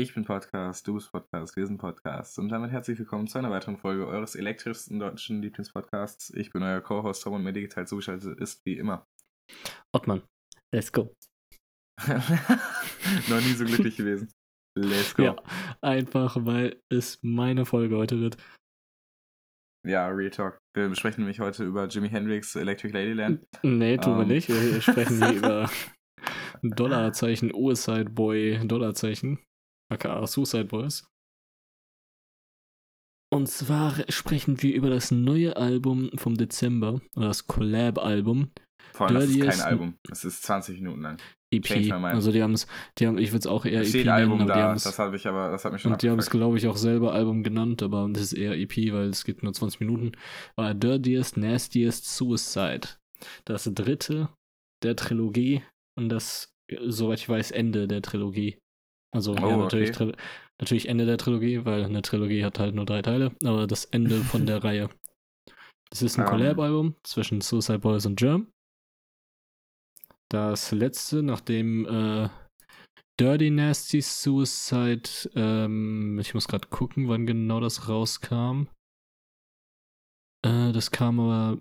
Ich bin Podcast, du bist Podcast, wir sind Podcast. Und damit herzlich willkommen zu einer weiteren Folge eures elektrischsten deutschen Lieblingspodcasts. Ich bin euer Co-Host Tom und mir digital zugeschaltet ist wie immer. Ottmann, let's go. Noch nie so glücklich gewesen. Let's go. Ja, einfach weil es meine Folge heute wird. Ja, Real Talk. Wir besprechen nämlich heute über Jimi Hendrix Electric Ladyland. Nee, tun wir Ähm. nicht. Wir sprechen hier über Dollarzeichen, Suicide Boy, Dollarzeichen, aka Suicide Boys. Und zwar sprechen wir über das neue Album vom Dezember, oder das Collab-Album, Vor allem, das ist kein Album. Es ist 20 Minuten lang. EP. Also die haben es, die haben, ich würde es auch eher Es EP steht nennen, Album aber die da. Das habe ich aber, das hat mich schon Und die haben es, glaube ich, auch selber Album genannt, aber das ist eher EP, weil es geht nur 20 Minuten. War Dirtiest, Nastiest Suicide. Das dritte der Trilogie und das, soweit ich weiß, Ende der Trilogie. Also ja, Oh, natürlich, okay. Natürlich Ende der Trilogie, weil eine Trilogie hat halt nur drei Teile, aber das Ende von der Reihe. Es ist ein Ähm. Collab-Album zwischen Suicide Boys und Germ. Das letzte, nachdem äh, Dirty Nasty Suicide, ähm, ich muss gerade gucken, wann genau das rauskam. Äh, das kam aber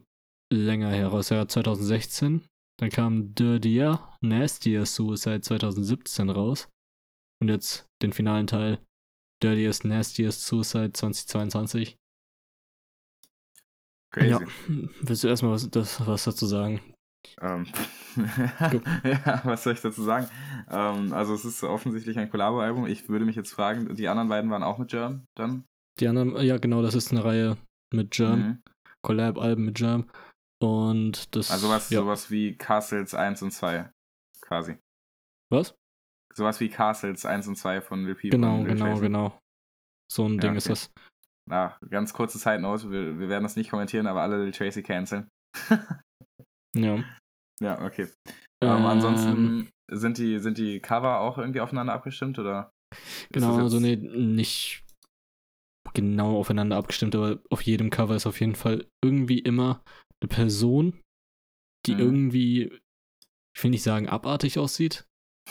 länger heraus, ja, 2016. Dann kam Dirtier, Nastier Suicide 2017 raus. Und jetzt den finalen Teil, Dirtiest, Nastiest Suicide 2022. Crazy. Ja. Willst du erstmal was, das, was dazu sagen? Ähm, ja, was soll ich dazu sagen? Ähm, also es ist offensichtlich ein Collabo-Album. Ich würde mich jetzt fragen, die anderen beiden waren auch mit Germ dann? Die anderen, ja genau, das ist eine Reihe mit Germ, Mhm. Collab-Alben mit Germ. Und das. Also was, ja. sowas wie Castles 1 und 2 quasi. Was? Sowas wie Castles 1 und 2 von Lil Peep Genau, genau, genau. So ein Ja, Ding ist okay. das. Na, ganz kurze Side Note, wir, wir werden das nicht kommentieren, aber alle Lil Tracy canceln. Ja. ja, okay. Ähm, ansonsten sind die, sind die Cover auch irgendwie aufeinander abgestimmt oder? ist Genau, also nee, nicht genau aufeinander abgestimmt, aber auf jedem Cover ist auf jeden Fall irgendwie immer eine Person, die Mhm. irgendwie, ich will nicht sagen abartig aussieht,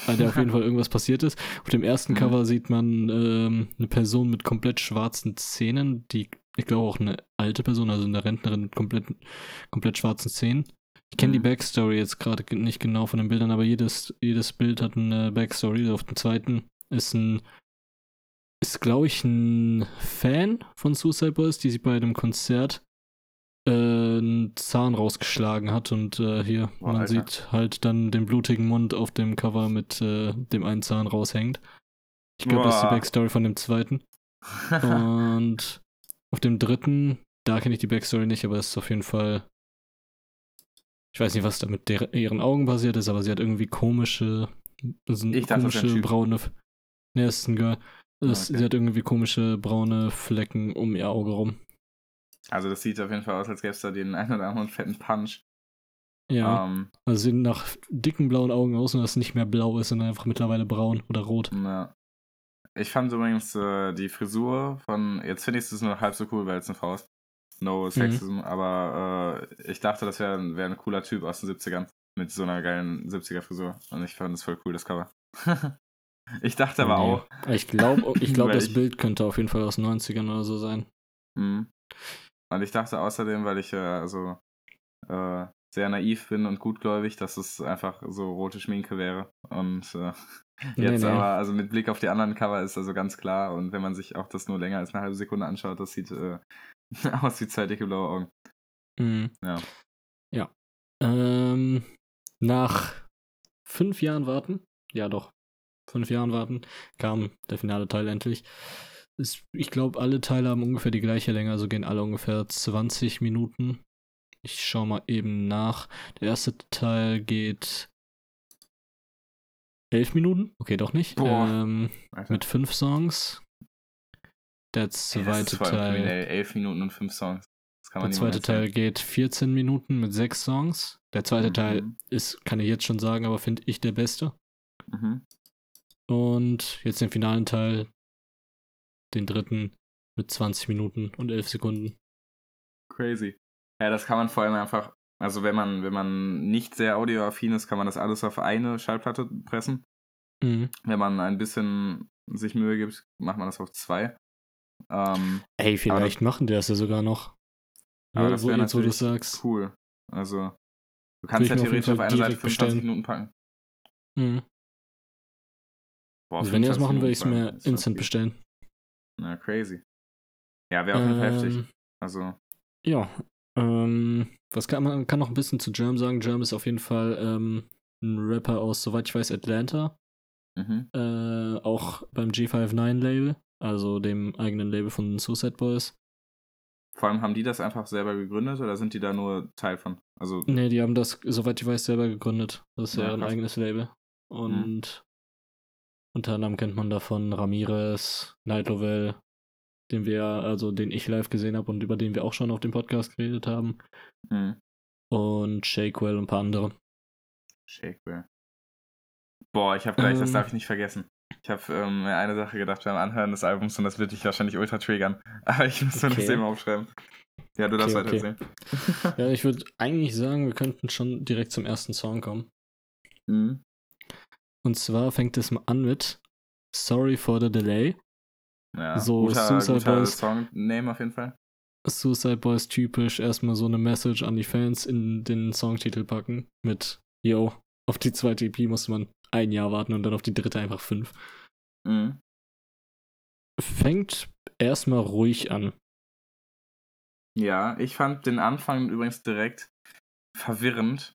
weil der auf jeden Fall irgendwas passiert ist. Auf dem ersten Mhm. Cover sieht man ähm, eine Person mit komplett schwarzen Zähnen, die, ich glaube auch eine alte Person, also eine Rentnerin mit komplett, komplett schwarzen Zähnen. Ich kenne die Mhm. Backstory jetzt gerade ge- nicht genau von den Bildern, aber jedes, jedes Bild hat eine Backstory. Auf dem zweiten ist ein, ist glaube ich ein Fan von Suicide Boys, die sie bei einem Konzert äh, einen Zahn rausgeschlagen hat und äh, hier, Boah, man Alter. sieht halt dann den blutigen Mund auf dem Cover mit äh, dem einen Zahn raushängt. Ich glaube, das ist die. Backstory von dem zweiten. Und auf dem dritten, da kenne ich die Backstory nicht, aber es ist auf jeden Fall. Ich weiß nicht, was da mit der, ihren Augen passiert ist, aber sie hat irgendwie komische. So Ich dachte, das ein komische Typ. braune. Ne, es ist ein Girl. Es, Okay. Sie hat irgendwie komische braune Flecken um ihr Auge rum. Also das sieht auf jeden Fall aus, als gäbe es da den einen oder anderen fetten Punch. Ja. Ähm, Also sie sehen nach dicken blauen Augen aus und dass es nicht mehr blau ist, sondern einfach mittlerweile braun oder rot. Ja. Ich fand übrigens äh, die Frisur von, jetzt finde ich es nur halb so cool, weil es eine Frau ist. Mhm. No Sexism, aber äh, ich dachte, das wäre wär ein cooler Typ aus den 70ern mit so einer geilen 70er Frisur. Und ich fand das voll cool, das Cover. ich dachte aber Nee. auch, Ich glaube, ich glaub, das ich- Bild könnte auf jeden Fall aus den 90ern oder so sein. Mhm. Und ich dachte außerdem, weil ich äh, also äh, sehr naiv bin und gutgläubig, dass es einfach so rote Schminke wäre. Und äh, jetzt nee. aber, also mit Blick auf die anderen Cover ist also ganz klar. Und wenn man sich auch das nur länger als eine halbe Sekunde anschaut, das sieht äh, aus wie zwei dicke blaue Augen. Mhm. Ja. Ja. Ähm, nach fünf Jahren warten, ja doch, fünf Jahren warten, kam der finale Teil endlich. Ist, ich glaube, alle Teile haben ungefähr die gleiche Länge, also gehen alle ungefähr 20 Minuten. Ich schau mal eben nach. Der erste Teil geht elf Minuten? Okay, doch nicht. Ähm, mit fünf Songs. Der Ey, zweite voll Teil. Elf Minuten und fünf Songs. Das kann man Der zweite Teil geht 14 Minuten mit sechs Songs. Der zweite Mhm. Teil ist, kann ich jetzt schon sagen, aber finde ich der beste. Mhm. Und jetzt den finalen Teil, den dritten mit 20 Minuten und 11 Sekunden. Crazy. Ja, das kann man vor allem einfach, also wenn man, wenn man nicht sehr audioaffin ist, kann man das alles auf eine Schallplatte pressen. Mhm. Wenn man ein bisschen sich Mühe gibt, macht man das auf zwei. Ähm, Ey, vielleicht machen die das ja sogar noch. aber Ja, das wäre jetzt, natürlich sagst. cool. Also, du kannst ja auf theoretisch auf Fall eine Seite direkt 25 bestellen. Minuten packen. Mhm. Boah, Also wenn die das 25 machen, würde ich es mir instant bestellen. Na, crazy. Ja, wäre auf jeden Fall heftig. Ähm, Also, Ja. Ähm, was kann man kann noch ein bisschen zu Germ sagen? Germ ist auf jeden Fall ähm, ein Rapper aus, soweit ich weiß, Atlanta. mhm. Äh, auch beim G59-Label, also dem eigenen Label von Suicide Boys. Vor allem haben die das einfach selber gegründet oder sind die da nur Teil von? Also, Ne, die haben das, soweit ich weiß, selber gegründet. Das ist ja, Ja, ein eigenes Label. Und unter anderem kennt man davon Ramirez, Night Lovell, den wir, also den ich live gesehen habe und über den wir auch schon auf dem Podcast geredet haben. hm. Und Shakewell und ein paar andere. Shakewell. Boah, ich habe gleich, das Ähm. darf ich nicht vergessen. Ich habe ähm, mir eine Sache gedacht beim Anhören des Albums und das wird dich wahrscheinlich ultra triggern. Aber ich muss mir das Okay. eben aufschreiben. Ja, du darfst Okay, weiter okay. erzählen. Ja, ich würde eigentlich sagen, wir könnten schon direkt zum ersten Song kommen. Mhm. Und zwar fängt es mal an mit Sorry for the Delay. Ja, So, guter, Suicide guter Boys. Song-Name auf jeden Fall. Suicide Boys typisch erstmal so eine Message an die Fans in den Songtitel packen mit Yo, auf die zweite EP muss man ein Jahr warten und dann auf die dritte einfach fünf. Mhm. Fängt erstmal ruhig an. Ja, ich fand den Anfang übrigens direkt verwirrend,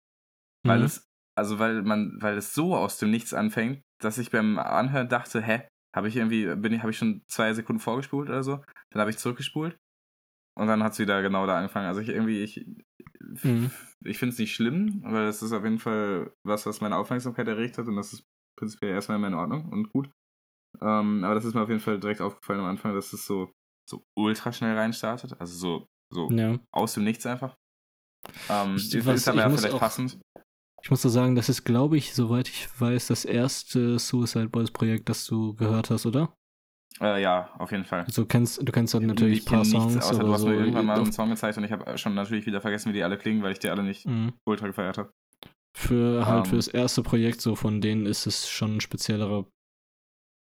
weil Mhm. es, also weil man, weil es so aus dem Nichts anfängt, dass ich beim Anhören dachte, hä, habe ich irgendwie, bin ich, habe ich schon zwei Sekunden vorgespult oder so? Dann habe ich zurückgespult und dann hat es wieder genau da angefangen. Also ich irgendwie, ich, Mhm. ich finde es nicht schlimm, weil es ist auf jeden Fall was, was meine Aufmerksamkeit erregt hat und das ist prinzipiell erstmal immer in Ordnung und gut. Ähm, aber das ist mir auf jeden Fall direkt aufgefallen am Anfang, dass es so, so ultra schnell reinstartet. Also so, so Ja. aus dem Nichts einfach. Ähm, Ich- ist, aber ja vielleicht passend. Ich muss da sagen, das ist, glaube ich, soweit ich weiß, das erste Suicide Boys Projekt, das du gehört hast, oder? Äh, ja, auf jeden Fall. Also du kennst, du kennst dann natürlich Ich ein paar kenn nichts, Songs außer du oder hast so. mir irgendwann mal auf- einen Song gezeigt und ich habe schon natürlich wieder vergessen, wie die alle klingen, weil ich die alle nicht Mhm. ultra gefeiert habe. Für halt Ähm. fürs erste Projekt, so von denen ist es schon ein speziellerer,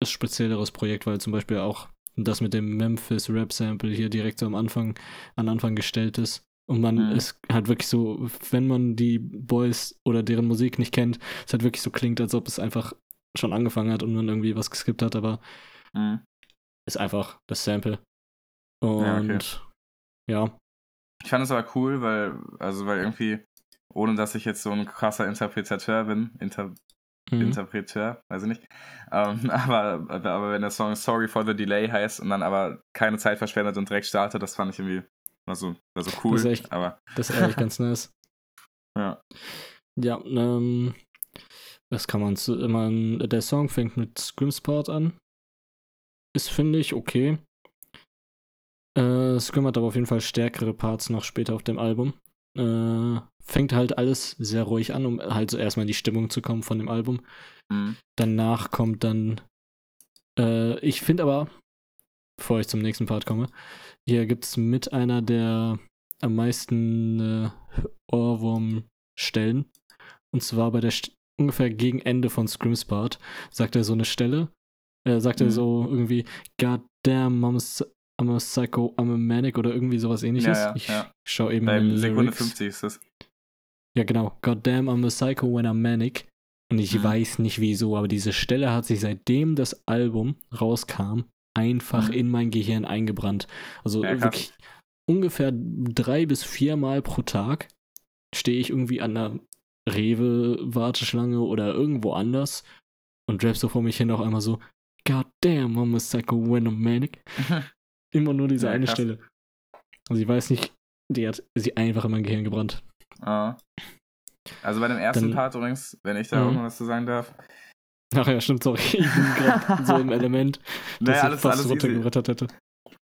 spezielleres Projekt, weil zum Beispiel auch das mit dem Memphis Rap Sample hier direkt so am Anfang, an Anfang gestellt ist. Und man Mhm. ist halt wirklich so, wenn man die Boys oder deren Musik nicht kennt, es halt wirklich so klingt, als ob es einfach schon angefangen hat und man irgendwie was geskippt hat, aber Mhm. ist einfach das Sample. Und Ja, okay. ja, Ich fand es aber cool, weil, also weil irgendwie, ohne dass ich jetzt so ein krasser Interpretateur bin, Inter mhm. Interpreteur, weiß ich nicht, ähm, aber, aber, aber wenn der Song Sorry for the Delay heißt und dann aber keine Zeit verschwendet und direkt startet, das fand ich irgendwie, war so, war so cool. Das ist echt- aber, das ist eigentlich ganz nice. ja. Ja, ähm, was kann man zu, man, der Song fängt mit Scrimsport an. Ist, finde ich, okay. Äh, Scrim hat aber auf jeden Fall stärkere Parts noch später auf dem Album. Äh, fängt halt alles sehr ruhig an, um halt so erstmal in die Stimmung zu kommen von dem Album. Mhm. Danach kommt dann, äh, ich finde aber, bevor ich zum nächsten Part komme, hier gibt es mit einer der am meisten äh, Ohrwurm-Stellen. Und zwar bei der St ungefähr gegen Ende von Scrims Part sagt er so eine Stelle, äh, sagt er Mhm. so irgendwie, God damn, I'm a, I'm a psycho, I'm a manic oder irgendwie sowas ähnliches. Ja, ja, ich ja. schau eben Bei Sekunde Lyrics. 50 ist das. Ja, genau. God damn, I'm a psycho when I'm manic. Und ich Mhm. weiß nicht wieso, aber diese Stelle hat sich seitdem das Album rauskam, einfach Mhm. in mein Gehirn eingebrannt. Also Ja, wirklich ungefähr drei bis viermal pro Tag stehe ich irgendwie an einer Rewe-Warteschlange oder irgendwo anders und rap so vor mich hin auch einmal so, God damn, I'm a psycho when I'm manic. Immer nur diese Ja, eine krass. Stelle. Also ich weiß nicht, die hat sie einfach in mein Gehirn gebrannt. Ah. Also bei dem ersten Dann- Part übrigens, wenn ich da Mhm. auch noch was zu sagen darf. Ach ja, stimmt, sorry. Ich bin gerade so im Element, dass Naja, ich alles, fast alles easy. runtergerittert hätte.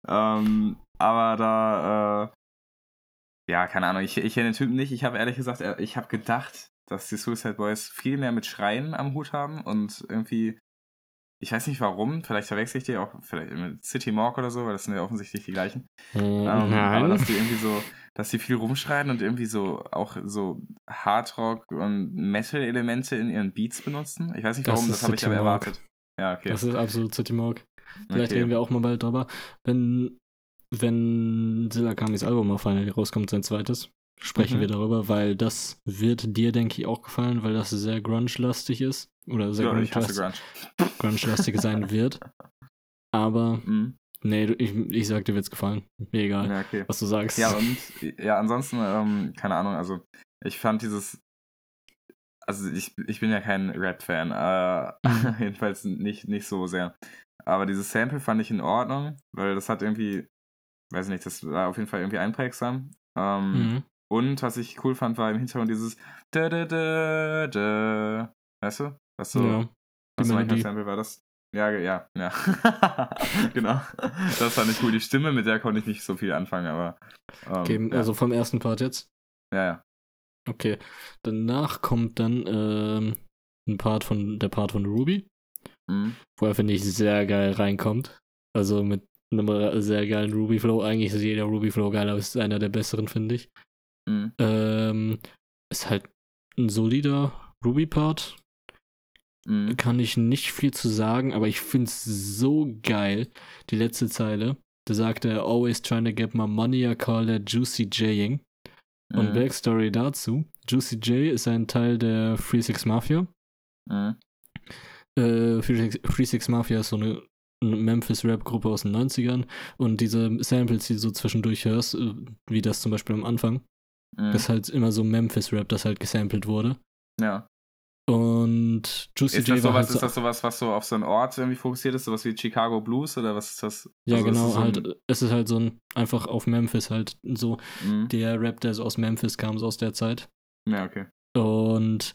Ähm, aber da, äh, ja, keine Ahnung, ich, ich kenne den Typen nicht. Ich habe ehrlich gesagt, äh, ich habe gedacht, dass die Suicide Boys viel mehr mit Schreien am Hut haben und irgendwie, ich weiß nicht warum, vielleicht verwechsel ich die auch vielleicht mit City Morgue oder so, weil das sind ja offensichtlich die gleichen. Ähm, aber dass die irgendwie so, dass die viel rumschreien und irgendwie so auch so Hardrock und Metal-Elemente in ihren Beats benutzen. Ich weiß nicht Das warum, ist das, habe ich City aber Morgue. erwartet. Ja, okay. Das ist absolut City Morg. Vielleicht okay. reden wir auch mal bald drüber. Wenn, wenn Silakamis Album auf Final rauskommt, sein zweites, sprechen Mhm. wir darüber, weil das wird dir, denke ich, auch gefallen, weil das sehr grunge-lastig ist. Oder sehr Ja, grunge-lastig Grunge. sein wird. Aber, Mhm. nee, ich, ich sag, dir wird's gefallen. Mir egal, Ja, okay. was du sagst. Ja, und ja, ansonsten, ähm, keine Ahnung, also ich fand dieses. Also ich, ich bin ja kein Rap-Fan, äh, Mhm. jedenfalls nicht, nicht so sehr. Aber dieses Sample fand ich in Ordnung, weil das hat irgendwie, weiß ich nicht, das war auf jeden Fall irgendwie einprägsam. Ähm, Mhm. Und was ich cool fand, war im Hintergrund dieses da, da, da, da. Weißt du? Was so, ja. was die so ein Melodie. Sample war das? Ja, ja, ja. genau. Das fand ich cool. Die Stimme, mit der konnte ich nicht so viel anfangen, aber. ähm, Okay, ja. also vom ersten Part jetzt. ja, ja. Okay. Danach kommt dann ähm, ein Part von der Part von Ruby, Mhm. wo er, finde ich, sehr geil reinkommt. Also mit einem re- sehr geilen Ruby-Flow. Eigentlich ist jeder Ruby-Flow geil, aber ist einer der besseren, finde ich. Mhm. Ähm, ist halt ein solider Ruby-Part. Mhm. Kann ich nicht viel zu sagen, aber ich finde es so geil. Die letzte Zeile. Da sagt er, always trying to get my money, I call that Juicy Jing. Und Mhm. Backstory dazu: Juicy J ist ein Teil der Free Six Mafia. Mhm. Äh, Free Six, Free Six Mafia ist so eine, eine Memphis-Rap-Gruppe aus den 90ern. Und diese Samples, die du so zwischendurch hörst, äh, wie das zum Beispiel am Anfang, Mhm. das ist halt immer so Memphis-Rap, das halt gesampelt wurde. ja. Und Juicy Ist J das, war sowas, halt ist so, das sowas, was so auf so einen Ort irgendwie fokussiert ist? Sowas wie Chicago Blues oder was ist das? Ja, Also ist genau, das so halt, es ist halt so ein, einfach auf Memphis halt so, Mhm. der Rap, der so aus Memphis kam, so aus der Zeit. Ja, okay. Und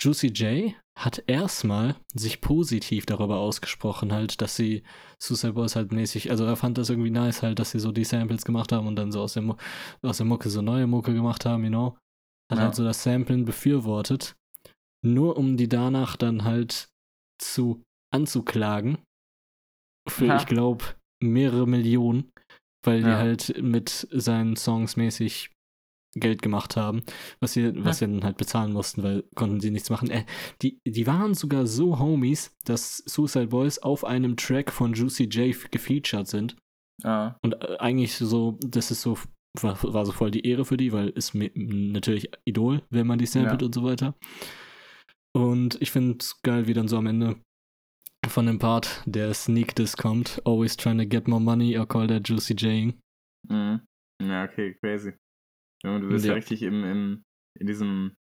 Juicy J hat erstmal sich positiv darüber ausgesprochen, halt, dass sie Suicide Boys halt mäßig, also er fand das irgendwie nice halt, dass sie so die Samples gemacht haben und dann so aus der, aus der Mucke so neue Mucke gemacht haben, you know. Hat Ja. halt so das Samplen befürwortet, nur um die danach dann halt zu anzuklagen. Für, Ja. ich glaube, mehrere Millionen, weil die Ja. halt mit seinen Songs mäßig Geld gemacht haben, was sie, was sie dann halt bezahlen mussten, weil konnten sie nichts machen. Äh, die, die waren sogar so Homies, dass Suicide Boys auf einem Track von Juicy J gefeatured sind. Ah, Und äh, eigentlich so, das ist so, war, war so voll die Ehre für die, weil ist natürlich Idol, wenn man die samplet Ja. und so weiter. Und ich finde es geil, wie dann so am Ende von dem Part der Sneak Diss kommt. Always trying to get more money, I call that Juicy J. mhm. Ja, okay, crazy. Junge, Du bist ja, richtig im, im, in diesem,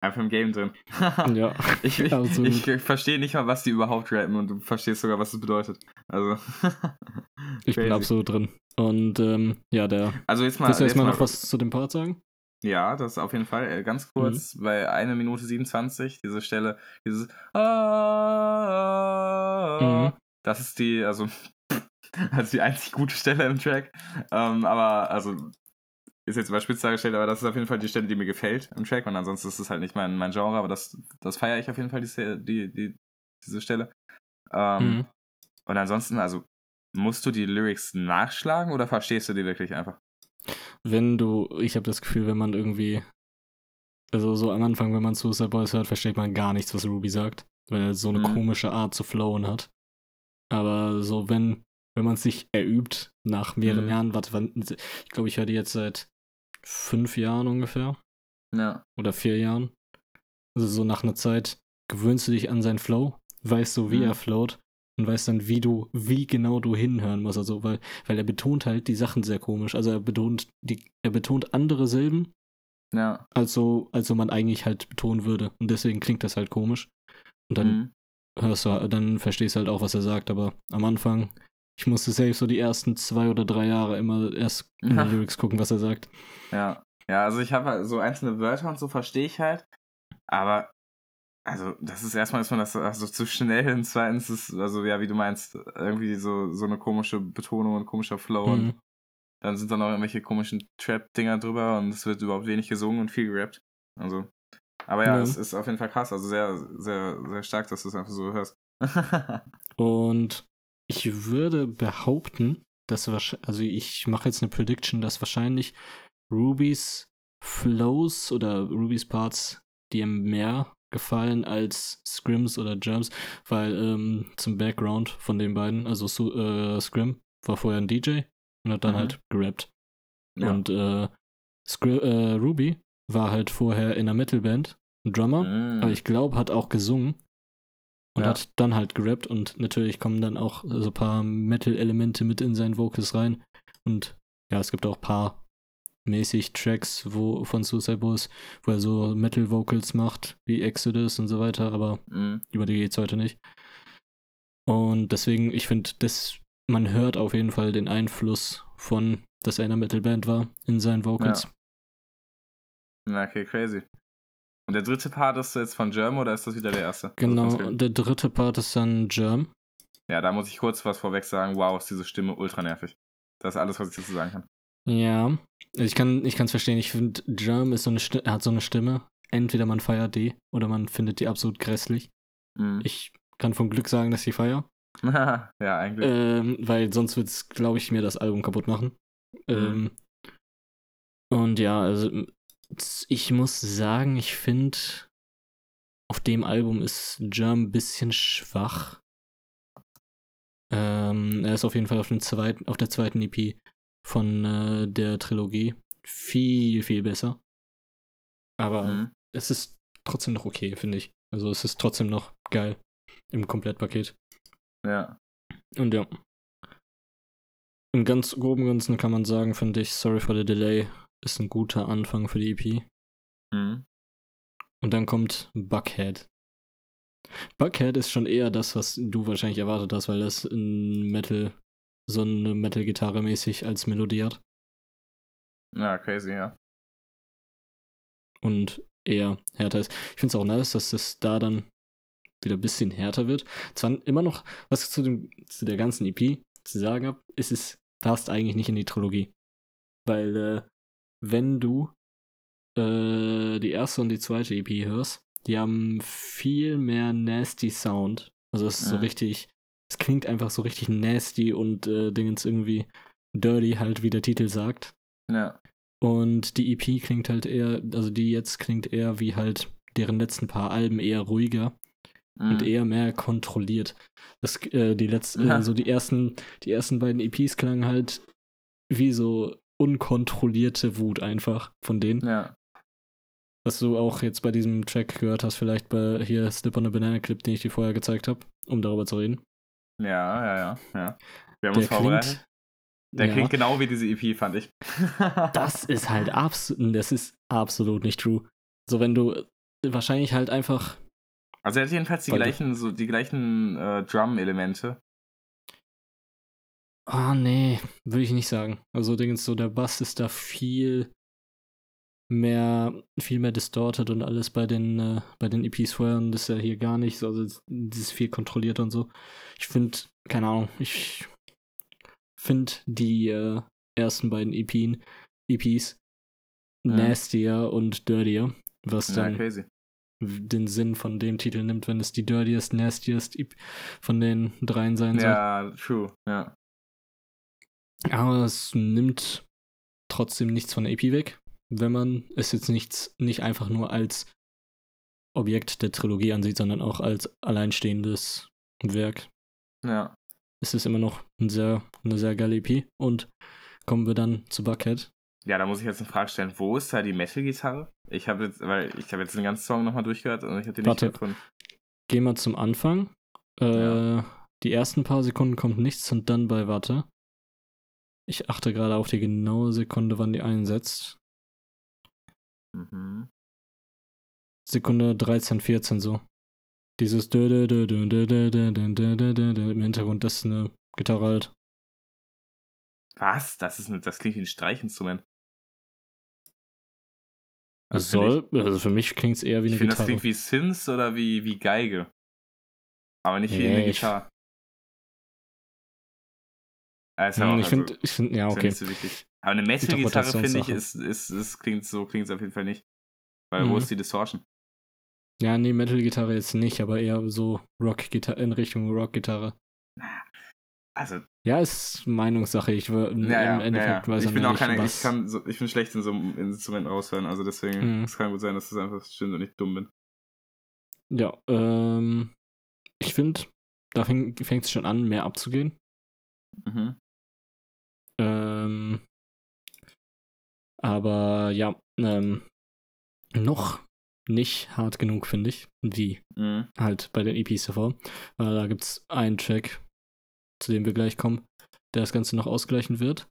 einfach im Game drin. Ja, Ich, ich, ich verstehe nicht mal, was die überhaupt rappen und du verstehst sogar, was es bedeutet. Also. Ich bin absolut drin. Und ähm, ja, der. Also jetzt mal. Willst du jetzt erstmal mal noch was zu dem Part sagen? Ja, das auf jeden Fall. Äh, Ganz kurz, Mhm. bei 1 Minute 27, diese Stelle, dieses Ah, Mhm. Das ist die, also, also die einzig gute Stelle im Track. Ähm, aber, also, ist jetzt überspitzt dargestellt, aber das ist auf jeden Fall die Stelle, die mir gefällt im Track. Und ansonsten ist es halt nicht mein, mein Genre, aber das, das feiere ich auf jeden Fall, die, die, die, diese Stelle. Ähm, Mhm. Und ansonsten, also, musst du die Lyrics nachschlagen oder verstehst du die wirklich einfach? Wenn du, ich habe das Gefühl, wenn man irgendwie, also so am Anfang, wenn man Suicide Boys hört, versteht man gar nichts, was Ruby sagt, weil er so eine Mhm. komische Art zu flowen hat. Aber so, wenn, wenn man sich erübt, nach mehreren Mhm. Jahren, warte, wann, ich glaube, ich höre die jetzt seit fünf Jahren ungefähr Ja. oder vier Jahren. Also so nach einer Zeit gewöhnst du dich an seinen Flow, weißt so, wie Mhm. er float und weißt dann, wie du, wie genau du hinhören musst. Also, weil, weil er betont halt die Sachen sehr komisch. Also er betont die, er betont andere Silben, Ja. als so, als so man eigentlich halt betonen würde. Und deswegen klingt das halt komisch. Und dann Mhm. hörst du, dann verstehst du halt auch, was er sagt. Aber am Anfang, ich musste selbst so die ersten zwei oder drei Jahre immer erst in die Lyrics gucken, was er sagt. Ja, ja, also ich habe so einzelne Wörter und so verstehe ich halt, aber also das ist erstmal ist man das also zu schnell und zweitens ist also ja wie du meinst irgendwie so so eine komische Betonung und komischer Flow und Mhm. dann sind dann auch irgendwelche komischen Trap Dinger drüber und es wird überhaupt wenig gesungen und viel gerappt. Also aber ja, Ja. es ist auf jeden Fall krass, also sehr sehr sehr stark, dass du es einfach so hörst. Und ich würde behaupten, dass wahrscheinlich, also ich mache jetzt eine Prediction, dass wahrscheinlich Rubys Flows oder Rubys Parts dir mehr gefallen als Scrims oder Germs, weil ähm, zum Background von den beiden, also äh, Scrim war vorher ein DJ und hat dann Mhm. halt gerappt. Ja. Und äh, äh, Ruby war halt vorher in einer Metalband, ein Drummer, Mm. aber ich glaube, hat auch gesungen und Ja. hat dann halt gerappt und natürlich kommen dann auch so ein paar Metal-Elemente mit in seinen Vocals rein. Und ja, es gibt auch ein paar mäßig Tracks wo, von Suicide Boys, wo er so Metal-Vocals macht, wie Exodus und so weiter, aber Mm. über die geht's heute nicht. Und deswegen, ich finde, man hört auf jeden Fall den Einfluss von, dass er in einer Metal-Band war, in seinen Vocals. Na, okay, crazy. Und der dritte Part ist jetzt von Germ oder ist das wieder der erste? Genau, Also und der dritte Part ist dann Germ. Ja, da muss ich kurz was vorweg sagen. Wow, ist diese Stimme ultra nervig. Das ist alles, was ich dazu sagen kann. Ja, ich kann ich kann's verstehen. Ich finde, Germ ist so eine Sti- hat so eine Stimme. Entweder man feiert die oder man findet die absolut grässlich. Mm. Ich kann vom Glück sagen, dass ich feier. ja, eigentlich. Ähm, weil sonst wird's, glaube ich, mir das Album kaputt machen. Ähm, und ja, also ich muss sagen, ich finde, auf dem Album ist Germ ein bisschen schwach. Ähm, er ist auf jeden Fall auf, dem zweiten, auf der zweiten EP von äh, der Trilogie viel, viel besser. Aber Mhm. es ist trotzdem noch okay, finde ich. Also es ist trotzdem noch geil im Komplettpaket. Ja. Und ja. Im ganz groben Ganzen kann man sagen, finde ich, Sorry for the Delay ist ein guter Anfang für die EP. Mhm. Und dann kommt Buckhead. Buckhead ist schon eher das, was du wahrscheinlich erwartet hast, weil das ein Metal, so eine Metal-Gitarre mäßig als Melodie hat. Ja, crazy, ja. Und eher härter ist. Ich finde es auch nice, dass das da dann wieder ein bisschen härter wird. Zwar immer noch, was ich zu, dem, zu der ganzen EP zu sagen habe, ist es passt eigentlich nicht in die Trilogie. Weil, äh, wenn du äh, die erste und die zweite EP hörst, die haben viel mehr nasty Sound. Also es ist so Mhm. richtig, es klingt einfach so richtig nasty und äh, Dingens irgendwie dirty, halt wie der Titel sagt. Ja. Und die EP klingt halt eher, also die jetzt klingt eher wie halt deren letzten paar Alben eher ruhiger und Mhm. eher mehr kontrolliert. Das, äh, die letzten, Ja. äh, so die ersten, die ersten beiden EPs klangen halt wie so unkontrollierte Wut einfach von denen. Ja. Was du auch jetzt bei diesem Track gehört hast, vielleicht bei hier Slip on a Banana Clip, den ich dir vorher gezeigt habe, um darüber zu reden. Ja, ja, ja, ja. Wir haben Der uns vorbereitet. klingt, Der ja, klingt genau wie diese EP, fand ich. das ist halt absolut, das ist absolut nicht true. So wenn du wahrscheinlich halt einfach Also er hat jedenfalls die gleichen, so die gleichen äh, Drum-Elemente. Ah, nee, würde ich nicht sagen. Also, Dingens, so der Bass ist da viel mehr, viel mehr distorted und alles bei den, äh, bei den EPs vorher und das ist ja hier gar nicht so. Also, das ist viel kontrollierter und so. Ich finde, keine Ahnung, ich finde die äh, ersten beiden EPen, EPs Mhm. nastier und dirtier, was Ja, dann crazy. den Sinn von dem Titel nimmt, wenn es die dirtiest, nastiest EP von den dreien sein soll. Ja, true. Ja. Aber es nimmt trotzdem nichts von der EP weg, wenn man es jetzt nichts, nicht einfach nur als Objekt der Trilogie ansieht, sondern auch als alleinstehendes Werk. Ja. Es ist immer noch ein sehr, eine sehr geile EP. Und kommen wir dann zu Buckhead. Ja, da muss ich jetzt eine Frage stellen. Wo ist da die Metal-Gitarre? Ich habe jetzt, weil ich habe jetzt den ganzen Song nochmal durchgehört und ich habe den Warte. nicht gefunden. Gehen wir zum Anfang. Äh, Ja. Die ersten paar Sekunden kommt nichts und dann bei Warte. Ich achte gerade auf die genaue Sekunde, wann die einsetzt. Mhm. Sekunde 13, 14 so. Dieses im Hintergrund, das ist eine Gitarre halt. Was? Das, ist eine, das klingt wie ein Streichinstrument. Das soll, ich, also für mich klingt es eher wie eine ich Gitarre. Ich finde, das klingt wie Synths oder wie, wie Geige. Aber nicht nee, wie eine Gitarre. Ja Hm, ich also, finde, ich find, ja, okay. so. Aber eine Metal-Gitarre, finde ich, ist, ist, ist, klingt so, klingt es auf jeden Fall nicht. Weil wo Mhm. ist die Distortion? Ja, nee, Metal-Gitarre jetzt nicht, aber eher so Rock-Gitarre, in Richtung Rock-Gitarre. Also, Ja, ist Meinungssache. Ich ja, ja, ja, Ich ja bin auch keine, ich kann so, ich bin schlecht in so einem Instrument raushören, also deswegen, Mhm. es kann gut sein, dass das einfach stimmt und ich dumm bin. Ja, ähm, ich finde, da fängt es schon an, mehr abzugehen. Mhm. Ähm, aber ja, ähm, noch nicht hart genug, finde ich, wie Mhm. halt bei den EPs davor. Weil da gibt es einen Track, zu dem wir gleich kommen, der das Ganze noch ausgleichen wird.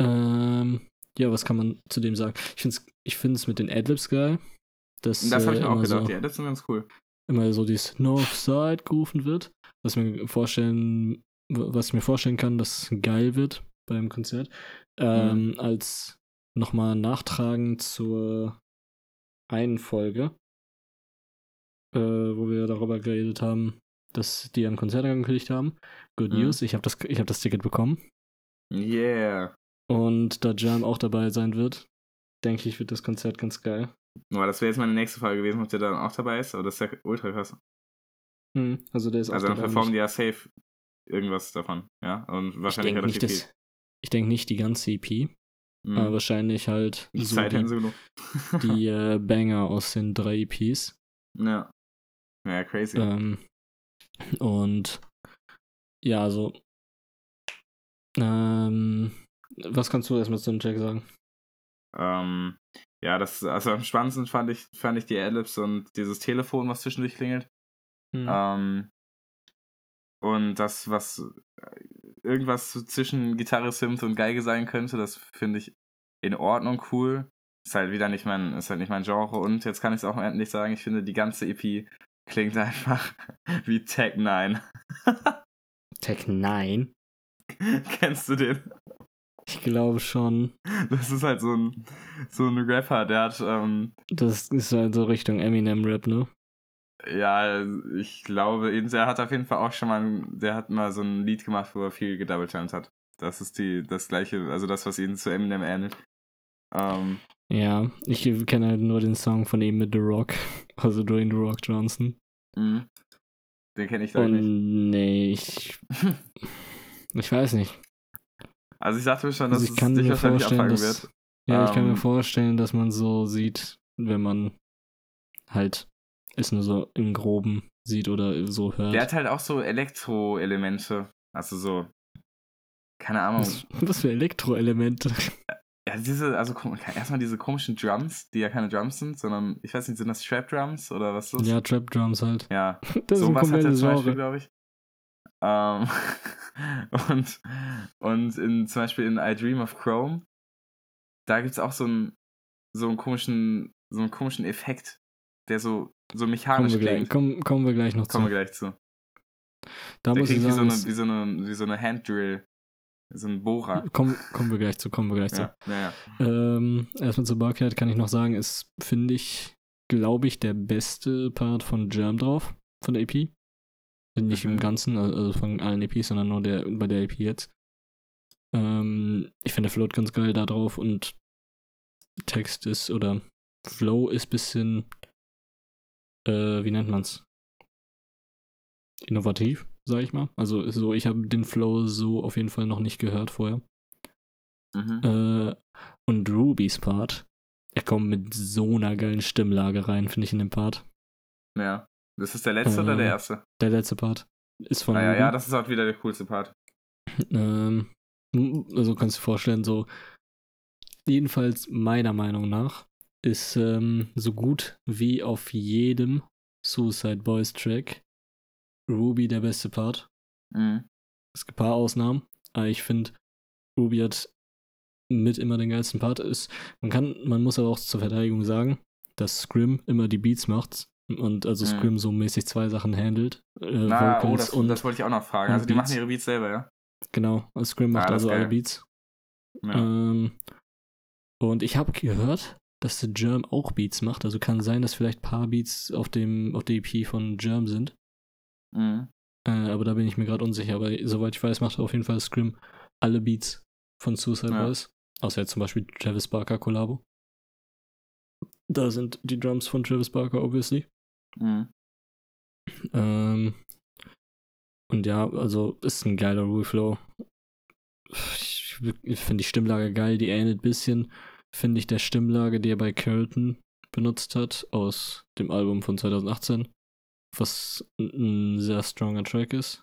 Ähm, ja, was kann man zu dem sagen? Ich finde es ich find's mit den Adlibs geil. Das, Das habe ich äh, auch gedacht. So, Die Edits sind ganz cool. immer so dieses Northside gerufen wird. Was mir vorstellen, was ich mir vorstellen kann, dass geil wird beim Konzert. Ähm, als nochmal nachtragen zur einen Folge, äh, wo wir darüber geredet haben, dass die ein Konzert angekündigt haben. Good Mhm. News, ich habe das, ich hab das Ticket bekommen. Yeah. Und da Jam auch dabei sein wird, denke ich, wird das Konzert ganz geil. Boah, das wäre jetzt meine nächste Frage gewesen, ob der dann auch dabei ist, aber das ist ja ultra krass. Mhm. Also der ist Also auch dann dabei. performen die ja safe irgendwas davon, ja? Und ich wahrscheinlich denke nicht, relativ das, ich denke nicht die ganze EP, viel. Mhm. aber wahrscheinlich halt Die so die, die äh, Banger aus den drei EPs. ja. Ja, crazy. Ähm, und ja, also ähm, was kannst du erstmal zu dem Track sagen? Ähm, ja, das, also am spannendsten fand ich, fand ich die Adlibs und dieses Telefon, was zwischendurch klingelt. Hm. Ähm, und das, was äh, irgendwas zwischen Gitarre, Synth und Geige sein könnte, das finde ich in Ordnung cool. Ist halt wieder nicht mein, ist halt nicht mein Genre. Und jetzt kann ich es auch endlich sagen, ich finde, die ganze EP klingt einfach wie Tech 9. Tech 9? Kennst du den? Ich glaube schon. Das ist halt so ein, so ein Rapper, der hat, ähm, Das ist halt so Richtung Eminem-Rap, ne? Ja, ich glaube, der hat auf jeden Fall auch schon mal, der hat mal so ein Lied gemacht, wo er viel gedoubletimed hat. Das ist die, das gleiche, also das, was ihn zu Eminem ähnelt. Ähm, Ja, ich kenne halt nur den Song von ihm mit The Rock, also Dwayne The Rock Johnson. mhm. Den kenne ich leider Und nicht. nee, ich, ich weiß nicht. Also ich dachte mir schon, dass Also ich es kann dich mir wahrscheinlich vorstellen, dass, wird. ja, ich kann mir Ähm, vorstellen, dass man so sieht, wenn man halt es nur so im Groben sieht oder so hört. Der hat halt auch so Elektro-Elemente. Also so, keine Ahnung. was, was für Elektroelemente. Ja, diese, also erstmal diese komischen Drums, die ja keine Drums sind, sondern, ich weiß nicht, sind das Trap-Drums oder was ist das? Ja, Trap Drums halt. Ja, Das ist ein sowas hat er zum Beispiel, glaube ich. Ähm, und und in, zum Beispiel in I Dream of Chrome, da gibt es auch so einen, so einen komischen, so einen komischen Effekt, der so, so Kommen mechanisch wir, gleich, klingt. kommen, kommen wir gleich noch Kommen wir zu. gleich zu. Da Der muss ich klingt wie so, sagen, eine, wie, so eine, wie so eine Handdrill. So ein Bohrer. komm, kommen wir gleich zu, kommen wir gleich zu. Ja, ja. Ähm, erstmal zu Bucket kann ich noch sagen, ist, finde ich, glaube ich, der beste Part von Germ drauf, von der EP. Nicht Mhm. im Ganzen, also von allen EPs, sondern nur der, bei der EP jetzt. Ähm, ich finde der Float ganz geil da drauf und Text ist, oder Flow ist bisschen, äh, wie nennt man's? Innovativ, sag ich mal. Also so, ich habe den Flow so auf jeden Fall noch nicht gehört vorher. Mhm. Äh, und Rubys Part, er kommt mit so einer geilen Stimmlage rein, finde ich in dem Part. ja. Das ist der letzte oder der Ähm, erste? Der letzte Part ist von Naja, Ruby. ja, das ist auch wieder der coolste Part. ähm, also kannst du dir vorstellen, so jedenfalls meiner Meinung nach ist ähm, so gut wie auf jedem Suicide Boys Track Ruby der beste Part. Mhm. Es gibt ein paar Ausnahmen, aber ich finde, Ruby hat mit immer den geilsten Part. Ist, man kann, man muss aber auch zur Verteidigung sagen, dass Scrim immer die Beats macht und also Mhm. Scrim so mäßig zwei Sachen handelt. Äh, Na, oh, Vocals das, und das wollte ich auch noch fragen. Also die machen Beats. ihre Beats selber, ja? genau, also Scrim Ah, macht ist also alle. Beats. Ja. Ähm, und ich habe gehört, dass der Germ auch Beats macht. Also kann sein, dass vielleicht ein paar Beats auf dem auf der EP von Germ sind. Mhm. Äh, aber da bin ich mir gerade unsicher. Aber soweit ich weiß, macht auf jeden Fall Scrim alle Beats von Suicide Ja. Boys. Außer jetzt zum Beispiel Travis Barker Kollabo. Da sind die Drums von Travis Barker, obviously. Mhm. Ähm, und ja, also ist ein geiler Reflow. Ich, ich finde die Stimmlage geil, die ähnelt ein bisschen, finde ich, der Stimmlage, die er bei Curtin benutzt hat aus dem Album von 2018, was ein sehr stronger Track ist.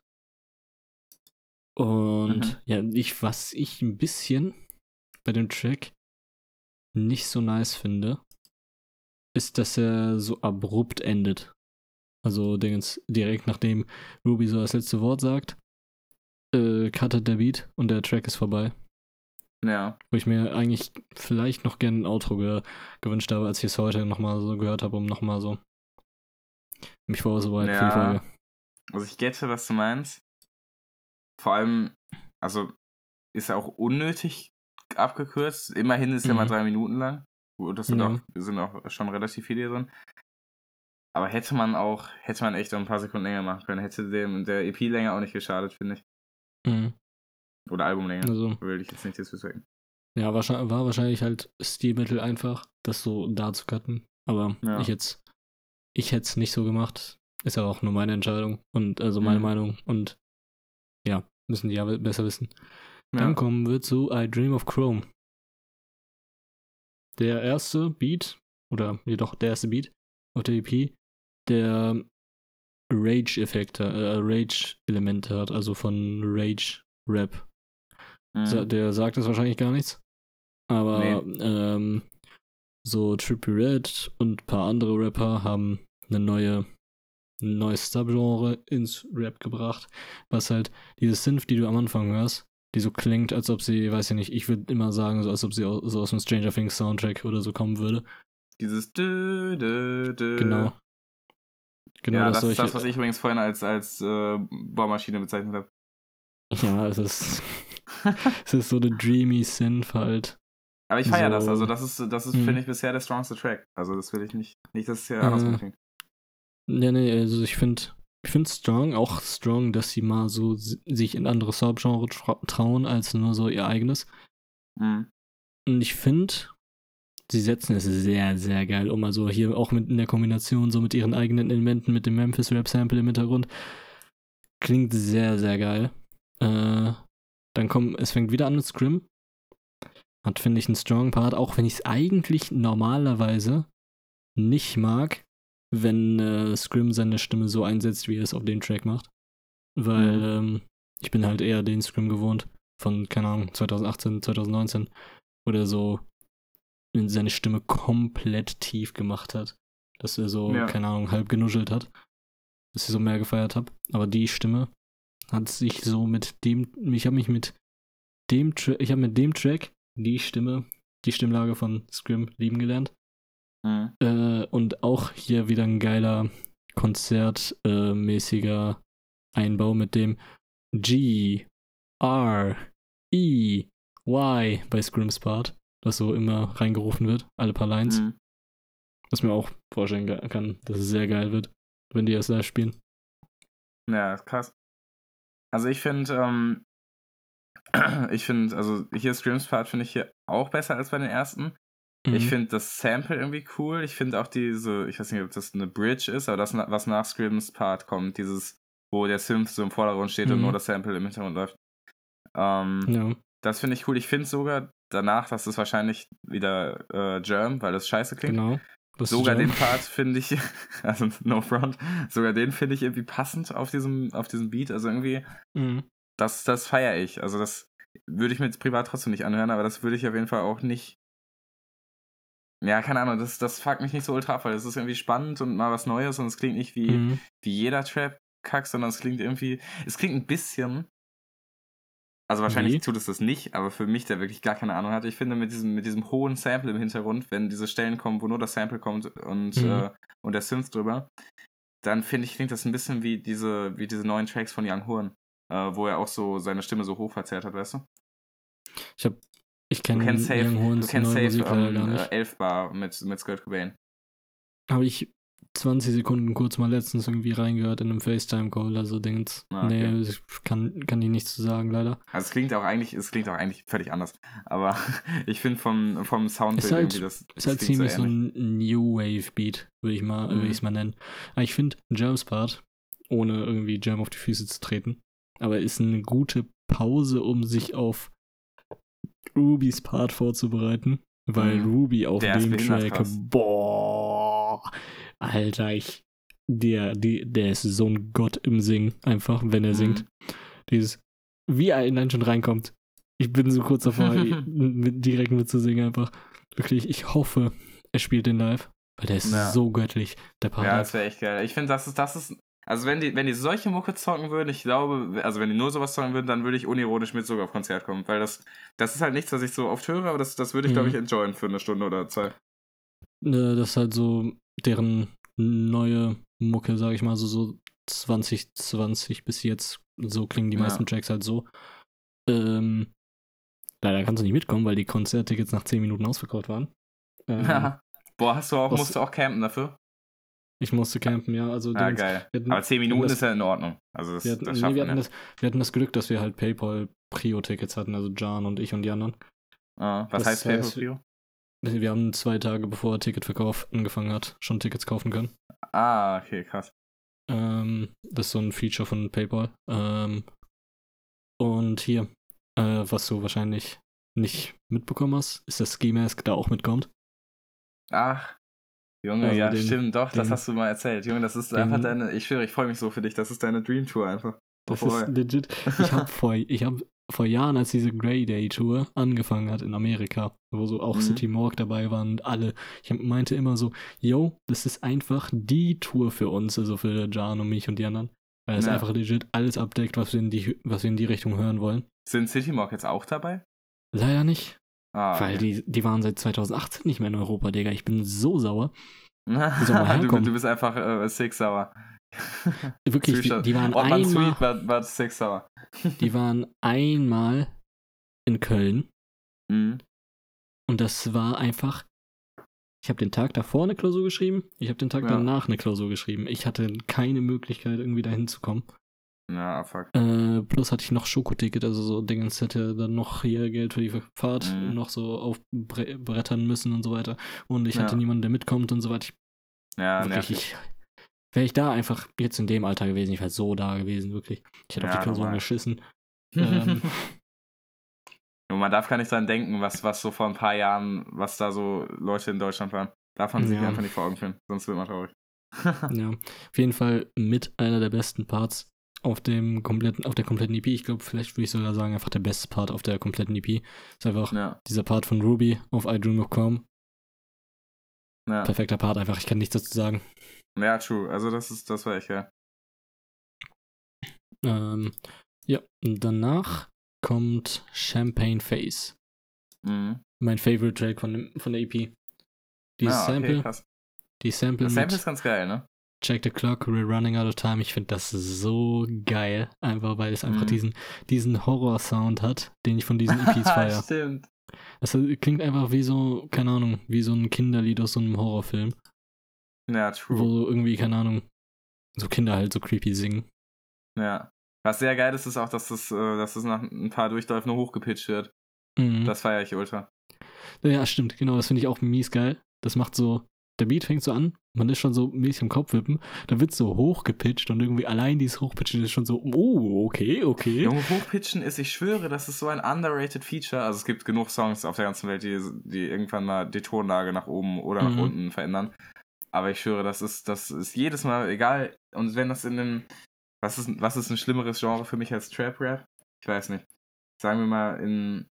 Und Mhm. ja, ich, was ich ein bisschen bei dem Track nicht so nice finde, ist, dass er so abrupt endet. Also Dingens, direkt nachdem Ruby so das letzte Wort sagt, äh, cuttet der Beat und der Track ist vorbei. Ja. Wo ich mir eigentlich vielleicht noch gerne ein Outro ge gewünscht habe, als ich es heute nochmal so gehört habe, um nochmal so mich vorzubereiten für die Ja. Folge. Also ich gette, was du meinst. Vor allem, also ist ja auch unnötig abgekürzt. Immerhin ist ja mal Mhm. drei Minuten lang. Gut, das sind, Ja. auch, sind auch schon relativ viele drin. Aber hätte man auch, hätte man echt auch ein paar Sekunden länger machen können. Hätte dem der EP länger auch nicht geschadet, finde ich. Mhm. Oder Albumlänge. Also, Will ich jetzt nicht disrespecten. ja, wahrscheinlich, war wahrscheinlich halt Stilmittel einfach, das so da zu cutten. Aber Ja. ich jetzt, ich hätte es nicht so gemacht. Ist ja auch nur meine Entscheidung und also meine Mhm. Meinung und ja, müssen die ja be- besser wissen. Ja. Dann kommen wir zu I Dream of Chrome. Der erste Beat, oder jedoch der erste Beat auf der EP, der Rage-Effekte, äh, Rage-Elemente hat, also von Rage-Rap. Mhm. Der sagt es wahrscheinlich gar nichts. Aber ähm, so Trippie Red und ein paar andere Rapper haben eine neue, ein neues Subgenre ins Rap gebracht, was halt diese Synth, die du am Anfang hörst, die so klingt, als ob sie, weiß ich nicht, ich würde immer sagen, so als ob sie aus, so aus dem Stranger Things Soundtrack oder so kommen würde. Dieses dü, dü, dü. Genau. Genau ja, das das ist das, was ich übrigens vorhin als, als äh, Bohrmaschine bezeichnet habe. ja, es ist, es ist so eine dreamy Synth halt. Aber ich feiere So. das. Also, das ist, das ist Mhm. finde ich, bisher der strongste Track. Also, das will ich nicht. Nicht, dass es hier Äh, andersrum klingt. Ja, nee, also ich finde ich finde strong, auch strong, dass sie mal so sich in andere Subgenre tra trauen, als nur so ihr eigenes. Mhm. Und ich finde, sie setzen es sehr, sehr geil um. Also hier auch mit in der Kombination so mit ihren eigenen Elementen, mit dem Memphis Rap Sample im Hintergrund. Klingt sehr, sehr geil. Äh, dann kommt, es fängt wieder an mit Scrim. Hat, finde ich, einen strong Part, auch wenn ich es eigentlich normalerweise nicht mag, wenn äh, Scrim seine Stimme so einsetzt, wie er es auf dem Track macht. Weil ähm, ich bin halt eher den Scrim gewohnt von, keine Ahnung, 2018, 2019, wo der so in seine Stimme komplett tief gemacht hat. Dass er so, Ja. keine Ahnung, halb genuschelt hat. Dass ich so mehr gefeiert habe. Aber die Stimme hat sich so mit dem, ich habe mich mit dem, Tra ich habe mit dem Track die Stimme, die Stimmlage von Scrim lieben gelernt. Mhm. Äh, und auch hier wieder ein geiler konzertmäßiger äh, Einbau mit dem G, R, E, Y bei Scrims Part, das so immer reingerufen wird, alle paar Lines. Mhm. Was mir auch vorstellen kann, dass es sehr geil wird, wenn die das live spielen. Ja, ist krass. Also, ich finde, ähm, ich finde, also hier Screams Part finde ich hier auch besser als bei den ersten. Ich Mhm. finde das Sample irgendwie cool. Ich finde auch diese, ich weiß nicht, ob das eine Bridge ist, aber das, was nach Scrims Part kommt, dieses, wo der Synth so im Vordergrund steht und Mhm. nur das Sample im Hintergrund läuft. Ähm, Ja. Das finde ich cool. Ich finde sogar danach, das ist wahrscheinlich wieder äh, Germ, weil das scheiße klingt. Genau. Ist Sogar den Part finde ich, also no front, sogar den finde ich irgendwie passend auf diesem, auf diesem Beat. Also irgendwie, Mhm. das, das feiere ich. Also das würde ich mir jetzt privat trotzdem nicht anhören, aber das würde ich auf jeden Fall auch nicht. Ja, keine Ahnung, das, das fuckt mich nicht so ultra ab, weil es ist irgendwie spannend und mal was Neues und es klingt nicht wie, Mhm. wie jeder Trap-Kack, sondern es klingt irgendwie, es klingt ein bisschen, also wahrscheinlich Wie? tut es das nicht, aber für mich, der wirklich gar keine Ahnung hat, ich finde mit diesem, mit diesem hohen Sample im Hintergrund, wenn diese Stellen kommen, wo nur das Sample kommt und, Mhm. äh, und der Synth drüber, dann finde ich, klingt das ein bisschen wie diese, wie diese neuen Tracks von Young Horn, äh, wo er auch so seine Stimme so hoch verzerrt hat, weißt du? Ich hab, ich Du kenne kennst safe, Young du Horns kennst neue safe gar äh, nicht. 11 Bar mit, mit Skirt Cobain. Habe ich 20 Sekunden kurz mal letztens irgendwie reingehört in einem FaceTime-Call, also Dings. Ah, okay. Nee, ich kann, kann ich nichts zu sagen, leider. Also es klingt auch eigentlich, es klingt auch eigentlich völlig anders. Aber ich finde vom, vom Soundbild Ist halt- irgendwie das. Ist halt ziemlich so, ähnlich. ein New Wave Beat, würde ich mal, Mhm. würde ich es mal nennen. Aber ich finde Germs Part, ohne irgendwie Germ auf die Füße zu treten, aber ist eine gute Pause, um sich auf Rubys Part vorzubereiten, weil Mhm. Ruby auf Der dem Track, boah, Alter, ich, der, die, der ist so ein Gott im Singen, einfach, wenn er Mhm. singt. Dieses, wie er dann schon reinkommt. Ich bin so kurz davor, mit, direkt mitzusingen, einfach. Wirklich, ich hoffe, er spielt den live, weil der ist Ja. so göttlich, der Part. Ja, das wäre echt geil. Ich finde, das ist, das ist. Also wenn die, wenn die solche Mucke zocken würden, ich glaube, also wenn die nur sowas zocken würden, dann würde ich unironisch mit sogar auf Konzert kommen. Weil das, das ist halt nichts, was ich so oft höre, aber das, das würde ich, glaube ich, Mhm. enjoyen für eine Stunde oder zwei. Ne, das ist halt so deren neue Mucke, sag ich mal, so, so 2020 bis jetzt. So klingen die Ja. meisten Tracks halt so. Ähm, leider kannst du nicht mitkommen, weil die Konzerttickets nach 10 Minuten ausverkauft waren. Ähm, Boah, hast du auch, was- musst du auch campen dafür? ich musste campen, ja. Also Ja, Dings, geil. hatten, Aber 10 Minuten das- ist ja in Ordnung. Also das, wir hatten, das nee, wir, hatten das, wir hatten das Glück, dass wir halt PayPal Prio-Tickets hatten, also Jan und ich und die anderen. Ah, was das heißt heißt- Pay-Per-View? Wir haben zwei Tage bevor Ticketverkauf angefangen hat, schon Tickets kaufen können. Ah, okay, krass. Ähm, das ist so ein Feature von PayPal. Ähm, und hier, äh, was du wahrscheinlich nicht mitbekommen hast, ist, dass Ski Mask da auch mitkommt. Ach, Junge, Also ja, den- stimmt, doch, das den- hast du mal erzählt. Junge, das ist den- einfach deine, ich schwöre, ich freue mich so für dich, das ist deine Dream Tour einfach. Das Voll. ist legit. Ich habe vor, ich hab vor Jahren, als diese Grey Day Tour angefangen hat in Amerika, wo so auch Mhm. City Morgue dabei waren und alle, ich meinte immer so, yo, das ist einfach die Tour für uns, also für Jan und mich und die anderen. Weil es Ja. einfach legit alles abdeckt, was wir in die, was wir in die Richtung hören wollen. Sind City Morgue jetzt auch dabei? Leider nicht. Ah, Weil die, die waren seit 2018 nicht mehr in Europa, Digga. Ich bin so sauer. du, du bist einfach äh, Six Sauer. Wirklich, die, die waren Ob man einmal, sweet, war, war Sauer. die waren einmal in Köln Mhm. und das war einfach. Ich habe den Tag davor eine Klausur geschrieben, ich habe den Tag Ja. danach eine Klausur geschrieben. Ich hatte keine Möglichkeit, irgendwie dahin zu kommen. Ja, fuck. Äh, plus hatte ich noch Schokoticket, also so Dingens hätte dann noch hier Geld für die Fahrt Mhm. noch so aufbrettern müssen und so weiter. Und ich Ja. hatte niemanden, der mitkommt und so weiter. Ich Ja, wirklich, ich, wäre ich da einfach jetzt in dem Alter gewesen, ich wäre so da gewesen, wirklich. Ich hätte auf Ja, die Klausuren normal. geschissen. Ähm, Und man darf gar nicht dran denken, was, was so vor ein paar Jahren, was da so Leute in Deutschland waren. Darf man sich Ja. einfach nicht vor Augen führen, sonst wird man traurig. ja, auf jeden Fall mit einer der besten Parts auf dem kompletten, auf der kompletten EP. Ich glaube, vielleicht würde ich sogar sagen, einfach der beste Part auf der kompletten EP. Ist einfach ja, dieser Part von Ruby auf I Dream of Calm. ja. Perfekter Part, einfach, ich kann nichts dazu sagen. Ja, true. Also das ist, das war echt, ja. Ähm, ja, danach kommt Champagne Face. Mhm. Mein Favorite Track von, dem, von der EP. Die ah, Sample, okay, krass. die Sample Das Sample ist ganz geil, ne? Check the Clock, We're Running Out of Time. Ich finde das so geil. Einfach, weil es einfach Mhm. diesen, diesen Horror-Sound hat, den ich von diesen EPs feiere. Stimmt. Das klingt einfach wie so, keine Ahnung, wie so ein Kinderlied aus so einem Horrorfilm. Ja, true. Wo irgendwie, keine Ahnung, so Kinder halt so creepy singen. Ja. Was sehr geil ist, ist auch, dass das, äh, dass das nach ein paar Durchläufen hochgepitcht wird. Mhm. Das feiere ich ultra. Ja, stimmt, genau, das finde ich auch mies geil. Das macht so, der Beat fängt so an, man ist schon so mäßig im Kopf wippen, dann wird so hochgepitcht und irgendwie allein dieses Hochpitchen ist schon so, oh, okay, okay. Junge, Hochpitchen ist, ich schwöre, das ist so ein underrated Feature. Also es gibt genug Songs auf der ganzen Welt, die, die irgendwann mal die Tonlage nach oben oder nach Mhm. unten verändern. Aber ich schwöre, das ist, das ist jedes Mal egal. Und wenn das in einem, was ist, was ist ein schlimmeres Genre für mich als Trap-Rap? Ich weiß nicht. Sagen wir mal in,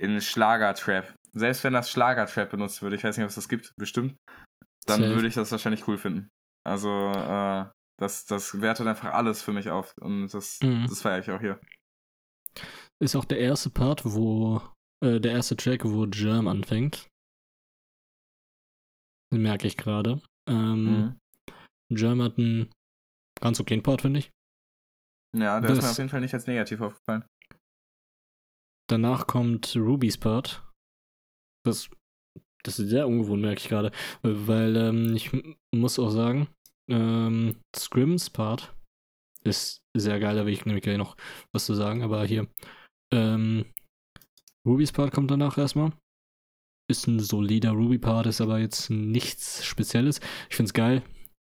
in Schlager-Trap. Selbst wenn das Schlager-Trap benutzt würde, ich weiß nicht, ob es das gibt, bestimmt, dann Safe. würde ich das wahrscheinlich cool finden. Also, äh, das, das wertet einfach alles für mich auf. Und das, Mhm. das feiere ich auch hier. Ist auch der erste Part, wo, äh, der erste Track, wo Germ anfängt. Merke ich gerade. Ähm, Mhm. Germ hat einen ganz okayen Part, finde ich. Ja, der ist mir Das- auf jeden Fall nicht als negativ aufgefallen. Danach kommt Ruby's Part. Das, das ist sehr ungewohnt, merke ich gerade. Weil ähm, ich muss auch sagen, ähm, Scrims Part ist sehr geil, da will ich nämlich gleich noch was zu sagen, aber hier. Ähm, Ruby's Part kommt danach erstmal. Ist ein solider Ruby-Part, ist aber jetzt nichts Spezielles. Ich finde es geil,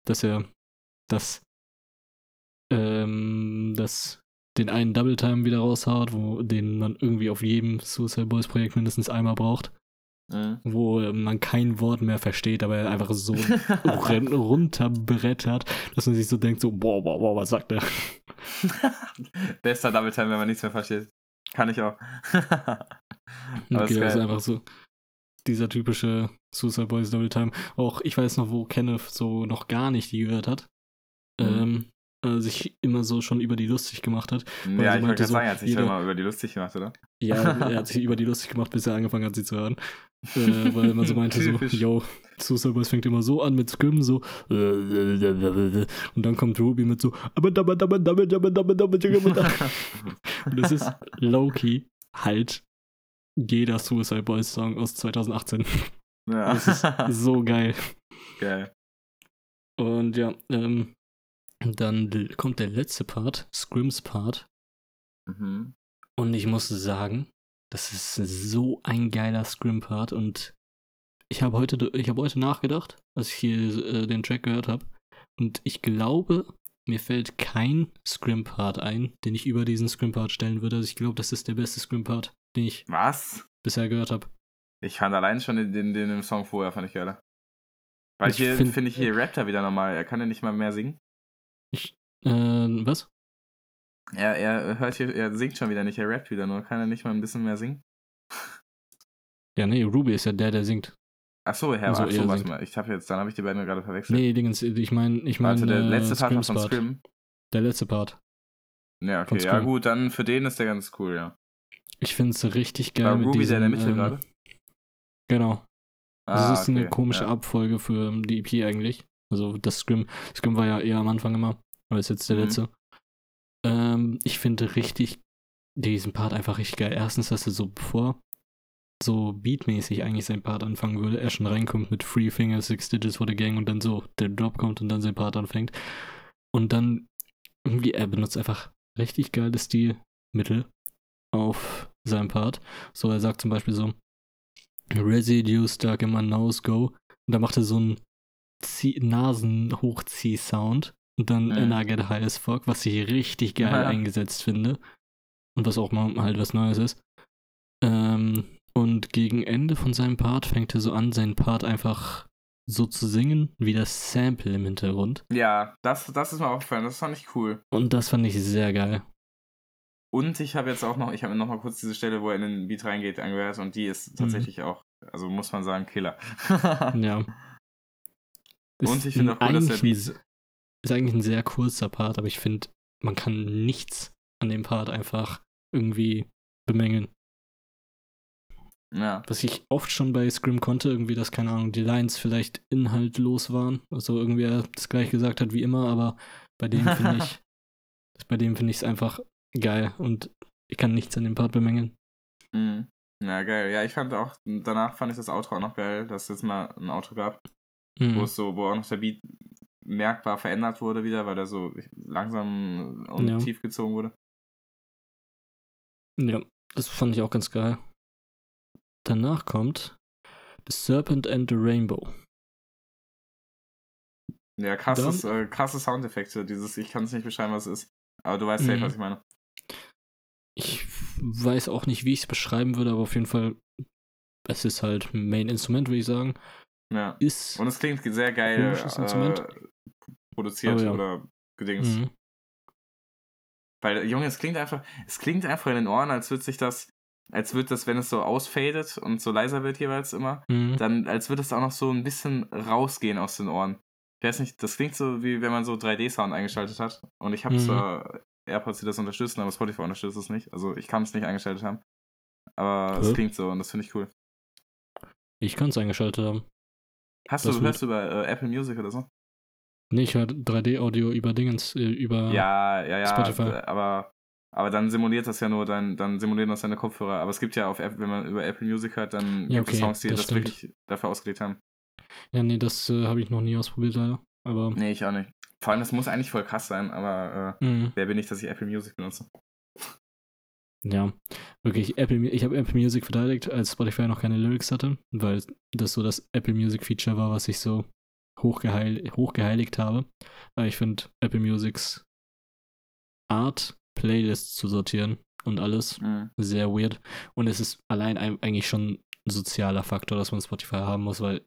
dass er das, ähm, das den einen Double Time wieder raushaut, wo den man irgendwie auf jedem Suicide Boys Projekt mindestens einmal braucht. Mhm. wo man kein Wort mehr versteht, aber er einfach so runterbrettert, dass man sich so denkt, so, boah, boah, boah, was sagt der? Bester Double Time, wenn man nichts mehr versteht. Kann ich auch. Aber ist Okay, das ist geil. einfach so dieser typische Suicide Boys Double Time. Auch ich weiß noch, wo Kenneth so noch gar nicht die gehört hat. Mhm. Ähm, äh, sich immer so schon über die lustig gemacht hat. ja, sie ich wollte so, sagen, er hat sich jeder- schon mal über die lustig gemacht, oder? Ja, er hat sich über die lustig gemacht, bis er angefangen hat, sie zu hören. Äh, weil man so meinte, so, yo, Suicide Boys fängt immer so an mit Scrim, so, äh, und dann kommt Ruby mit so, Und das ist low-key halt jeder Suicide Boys Song aus 2018. ja. Das ist so geil. geil. Und ja, ähm, dann kommt der letzte Part, Scrims Part. Mhm. Und ich muss sagen, das ist so ein geiler Scrim-Part. Und ich habe heute, ich habe heute nachgedacht, als ich hier äh, den Track gehört habe. Und ich glaube, mir fällt kein Scrim-Part ein, den ich über diesen Scrim-Part stellen würde. Also ich glaube, das ist der beste Scrim-Part, den ich Was? bisher gehört habe. Ich fand allein schon den, den, den im Song vorher, fand ich geiler. Weil Ich hier find- finde ich, hier rappt er wieder normal. Er kann ja nicht mal mehr singen. Äh, was? Er, er hört hier, er singt schon wieder nicht, er rappt wieder nur. Kann er nicht mal ein bisschen mehr singen? Ja, nee, Ruby ist ja der, der singt. Achso, Herr, Also ach so, warte mal. Ich habe jetzt, dann habe ich die beiden gerade verwechselt. Nee, Dingens, ich meine, ich meine, Warte, der äh, letzte Part von. Scrim. Der letzte Part. Ja, okay, ja gut, dann für den ist der ganz cool, ja. Ich finde es richtig geil War mit Ruby diesem, der in der Mitte ähm, gerade? Genau. Das Ah, ist eine okay, komische ja. Abfolge für ähm, die EP eigentlich. Also das Scrim. Scrim war ja eher am Anfang immer, aber ist jetzt der Mhm. letzte. Ähm, ich finde richtig diesen Part einfach richtig geil. Erstens, dass er so bevor so beatmäßig eigentlich sein Part anfangen würde, er schon reinkommt mit Free Finger, Six Digits for the Gang und dann so der Drop kommt und dann sein Part anfängt. Und dann irgendwie, er benutzt einfach richtig geile Stilmittel auf seinem Part. So, er sagt zum Beispiel so, Residue stuck in my nose go. Und dann macht er so einen Zieh- Nasen-Hochzieh-Sound. Und dann Mhm. And I get high as fuck, was ich richtig geil Ja. eingesetzt finde. Und was auch mal halt was Neues ist. Ähm, und gegen Ende von seinem Part fängt er so an, seinen Part einfach so zu singen, wie das Sample im Hintergrund. Ja, das, das ist mir aufgefallen, das fand ich cool. Und das fand ich sehr geil. Und ich habe jetzt auch noch, ich habe noch mal kurz diese Stelle, wo er in den Beat reingeht, angehört und die Mhm. ist tatsächlich auch, also muss man sagen, Killer. Ja. Und Ist ich finde auch cool, dass se- Ist eigentlich ein sehr kurzer Part, aber ich finde, man kann nichts an dem Part einfach irgendwie bemängeln. ja. Was ich oft schon bei Scrim konnte, irgendwie, dass, keine Ahnung, die Lines vielleicht inhaltlos waren. Also irgendwie er das gleich gesagt hat wie immer, aber bei dem finde ich, bei dem finde ich es einfach geil und ich kann nichts an dem Part bemängeln. Mhm. Ja, geil. Ja, ich fand auch, danach fand ich das Outro auch noch geil, dass es jetzt mal ein Outro gab, wo Mhm. es so, wo auch noch der Beat merkbar verändert wurde wieder, weil er so langsam und Ja. tief gezogen wurde. Ja, das fand ich auch ganz geil. Danach kommt The Serpent and the Rainbow. Ja, krasses, äh, krasse Soundeffekte, dieses, ich kann es nicht beschreiben, was es ist. Aber du weißt safe, Mhm. was ich meine. Ich weiß auch nicht, wie ich es beschreiben würde, aber auf jeden Fall, es ist halt Main-Instrument, würde ich sagen. Ja. Ist. Und es klingt sehr geil äh, produziert ja. oder gedings. Mhm. Weil, Junge, es klingt einfach, es klingt einfach in den Ohren, als würde sich das, als würde das, wenn es so ausfadet und so leiser wird jeweils immer, Mhm. dann als würde es auch noch so ein bisschen rausgehen aus den Ohren. Ich weiß nicht, das klingt so, wie wenn man so 3D-Sound eingeschaltet hat. Und ich habe Mhm. zwar AirPods, die das unterstützen, aber Spotify unterstützt es nicht. Also ich kann es nicht eingeschaltet haben. Aber es Hä? klingt so und das finde ich cool. Ich kann es eingeschaltet haben. Hast Das du, hörst du bei äh, Apple Music oder so? Nee, ich höre 3D-Audio über Dingens, äh, über. Ja, ja, ja. Spotify. Aber, aber dann simuliert das ja nur dein, dann simulieren das deine Kopfhörer. Aber es gibt ja auf App, wenn man über Apple Music hört, dann Ja, gibt es okay, Songs, die das das, wirklich dafür ausgelegt haben. Ja, nee, das äh, habe ich noch nie ausprobiert, leider. Aber. Nee, ich auch nicht. Vor allem, das muss eigentlich voll krass sein, aber äh, Mhm. wer bin ich, dass ich Apple Music benutze? Ja, wirklich, Apple, ich habe Apple Music verteidigt, als Spotify noch keine Lyrics hatte, weil das so das Apple Music Feature war, was ich so hochgeheil, hochgeheiligt habe. Aber ich finde Apple Musics Art, Playlists zu sortieren und alles Mhm. sehr weird. Und es ist allein ein- eigentlich schon ein sozialer Faktor, dass man Spotify haben muss, weil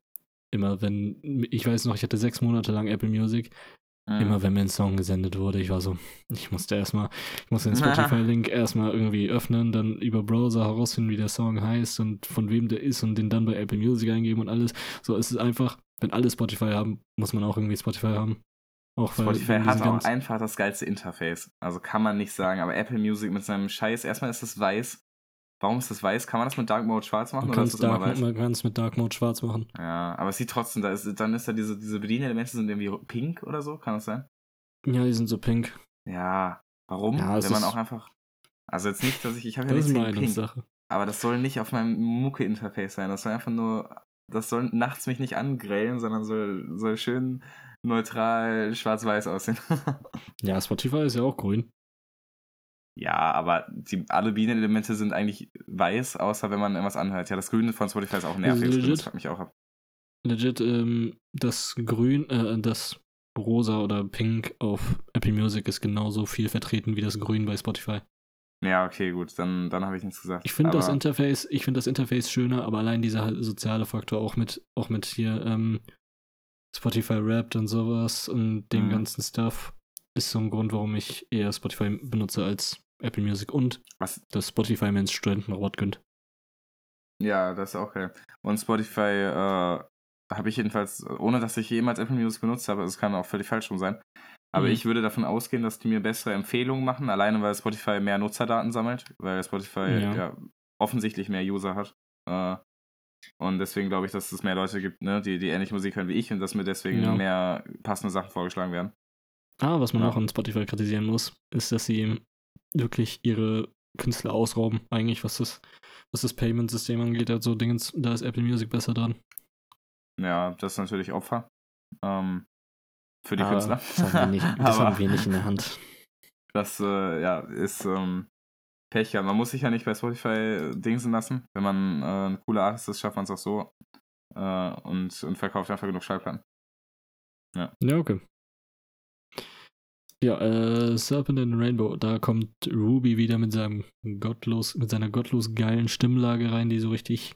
immer wenn, ich weiß noch, ich hatte sechs Monate lang Apple Music, Mhm. immer wenn mir ein Song gesendet wurde, ich war so, ich musste erstmal, ich musste den Spotify-Link erstmal irgendwie öffnen, dann über Browser herausfinden, wie der Song heißt und von wem der ist und den dann bei Apple Music eingeben und alles. So, es ist einfach, wenn alle Spotify haben, muss man auch irgendwie Spotify haben. Auch Spotify hat auch einfach das geilste Interface. Also kann man nicht sagen, aber Apple Music mit seinem Scheiß, erstmal ist es weiß. Warum ist das weiß? Kann man das mit Dark Mode schwarz machen man kann es mit Dark Mode schwarz machen. Ja, aber es sieht trotzdem, da ist, dann ist da diese, diese Bedienelemente sind irgendwie pink oder so, kann das sein? Ja, die sind so pink. Ja, warum? Ja, Wenn man auch einfach. Also jetzt nicht, dass ich, ich habe ja Das ist nichts gegen pink, Meinungssache. aber das soll nicht auf meinem Mucke-Interface sein. Das soll einfach nur, das soll nachts mich nicht angrellen, sondern soll, soll schön neutral schwarz-weiß aussehen. Ja, Spotify ist ja auch grün. Ja, aber die, alle Bienenelemente sind eigentlich weiß, außer wenn man irgendwas anhört. Ja, das Grüne von Spotify ist auch nervig. Legit? das fuckt mich auch ab. Legit, ähm, das Grün, äh, das Rosa oder Pink auf Apple Music ist genauso viel vertreten wie das Grün bei Spotify. Ja, okay, gut, dann, dann habe ich nichts gesagt. Ich finde das Interface, ich finde das Interface schöner, aber allein dieser soziale Faktor auch mit, auch mit hier ähm, Spotify Wrapped und sowas und dem Mhm. ganzen Stuff ist so ein Grund, warum ich eher Spotify benutze als Apple Music und Was, dass Spotify mir ins Studentenrabatt gönnt. ja, das ist auch geil. Und Spotify äh, habe ich jedenfalls, ohne dass ich jemals Apple Music benutzt habe, es kann auch völlig falsch rum sein. Aber Mhm. ich würde davon ausgehen, dass die mir bessere Empfehlungen machen, alleine weil Spotify mehr Nutzerdaten sammelt, weil Spotify Ja. ja, offensichtlich mehr User hat. Äh, und deswegen glaube ich, dass es mehr Leute gibt, ne, die, die ähnliche Musik hören wie ich und dass mir deswegen Ja. mehr passende Sachen vorgeschlagen werden. Ah, was man Ja. auch an Spotify kritisieren muss, ist, dass sie wirklich ihre Künstler ausrauben, eigentlich, was das, was das Payment-System angeht. Also Dingens, da ist Apple Music besser dran. Ja, das ist natürlich Opfer. Ähm, für die Aber Künstler. Das, haben wir, nicht, das Aber haben wir nicht in der Hand. Das äh, ja, ist ähm, Pech. Ja. Man muss sich ja nicht bei Spotify dingsen lassen. Wenn man äh, ein cooler Artist ist, schafft man es auch so. Äh, und, und verkauft einfach genug Schallplatten. Ja, okay. Ja, äh, Serpent and Rainbow, da kommt Ruby wieder mit seinem gottlos, mit seiner gottlos geilen Stimmlage rein, die so richtig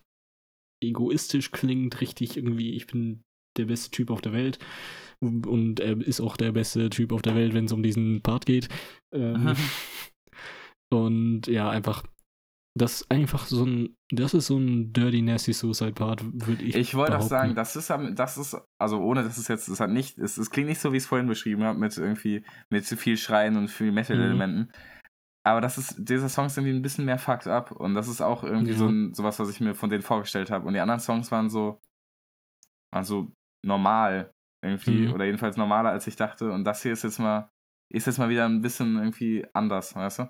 egoistisch klingt, richtig irgendwie, ich bin der beste Typ auf der Welt. Und er ist auch der beste Typ auf der Welt, wenn es um diesen Part geht. Ähm, und ja, einfach, das ist einfach so ein, das ist so ein Dirty Nasty Suicide Part, würde ich Ich wollte auch sagen, das ist, das ist, also ohne dass es jetzt, es hat nicht, es, es klingt nicht so, wie ich es vorhin beschrieben habe, mit irgendwie, mit zu viel Schreien und viel Metal-Elementen. Aber das ist, dieser Song ist irgendwie ein bisschen mehr fucked up und das ist auch irgendwie Ja. so ein, sowas, was ich mir von denen vorgestellt habe. Und die anderen Songs waren so, waren so normal irgendwie, Mhm. oder jedenfalls normaler, als ich dachte. Und das hier ist jetzt mal, ist jetzt mal wieder ein bisschen irgendwie anders, weißt du?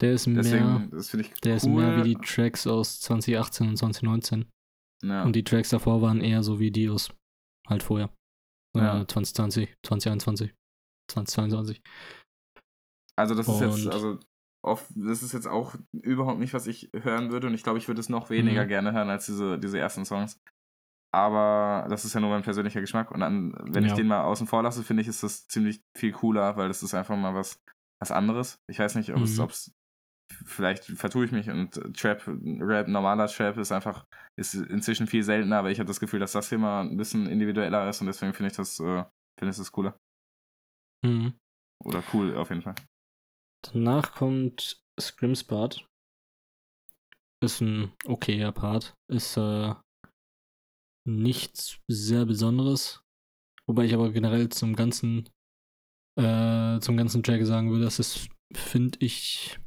Der ist mehr, Deswegen, das finde ich der cool. ist mehr wie die Tracks aus 2018 und 2019. ja. Und die Tracks davor waren eher so wie die aus halt vorher. Ja. Äh, 2020, 2021, 2022. Also das ist jetzt, Und- also oft, das ist jetzt auch überhaupt nicht, was ich hören würde und ich glaube, ich würde es noch weniger Mhm. gerne hören als diese, diese ersten Songs. Aber das ist ja nur mein persönlicher Geschmack und dann, wenn ich Ja. den mal außen vor lasse, finde ich, ist das ziemlich viel cooler, weil das ist einfach mal was, was anderes. Ich weiß nicht, ob es, Mhm. ob's, vielleicht vertue ich mich und Trap, Rap, normaler Trap ist einfach, ist inzwischen viel seltener, aber ich habe das Gefühl, dass das hier mal ein bisschen individueller ist und deswegen finde ich das, äh, finde ich das cooler. Mhm. Oder cool auf jeden Fall. Danach kommt Scrims Part. Ist ein okayer Part. Ist äh, nichts sehr Besonderes. Wobei ich aber generell zum ganzen äh, zum ganzen Track sagen würde, dass es, finde ich,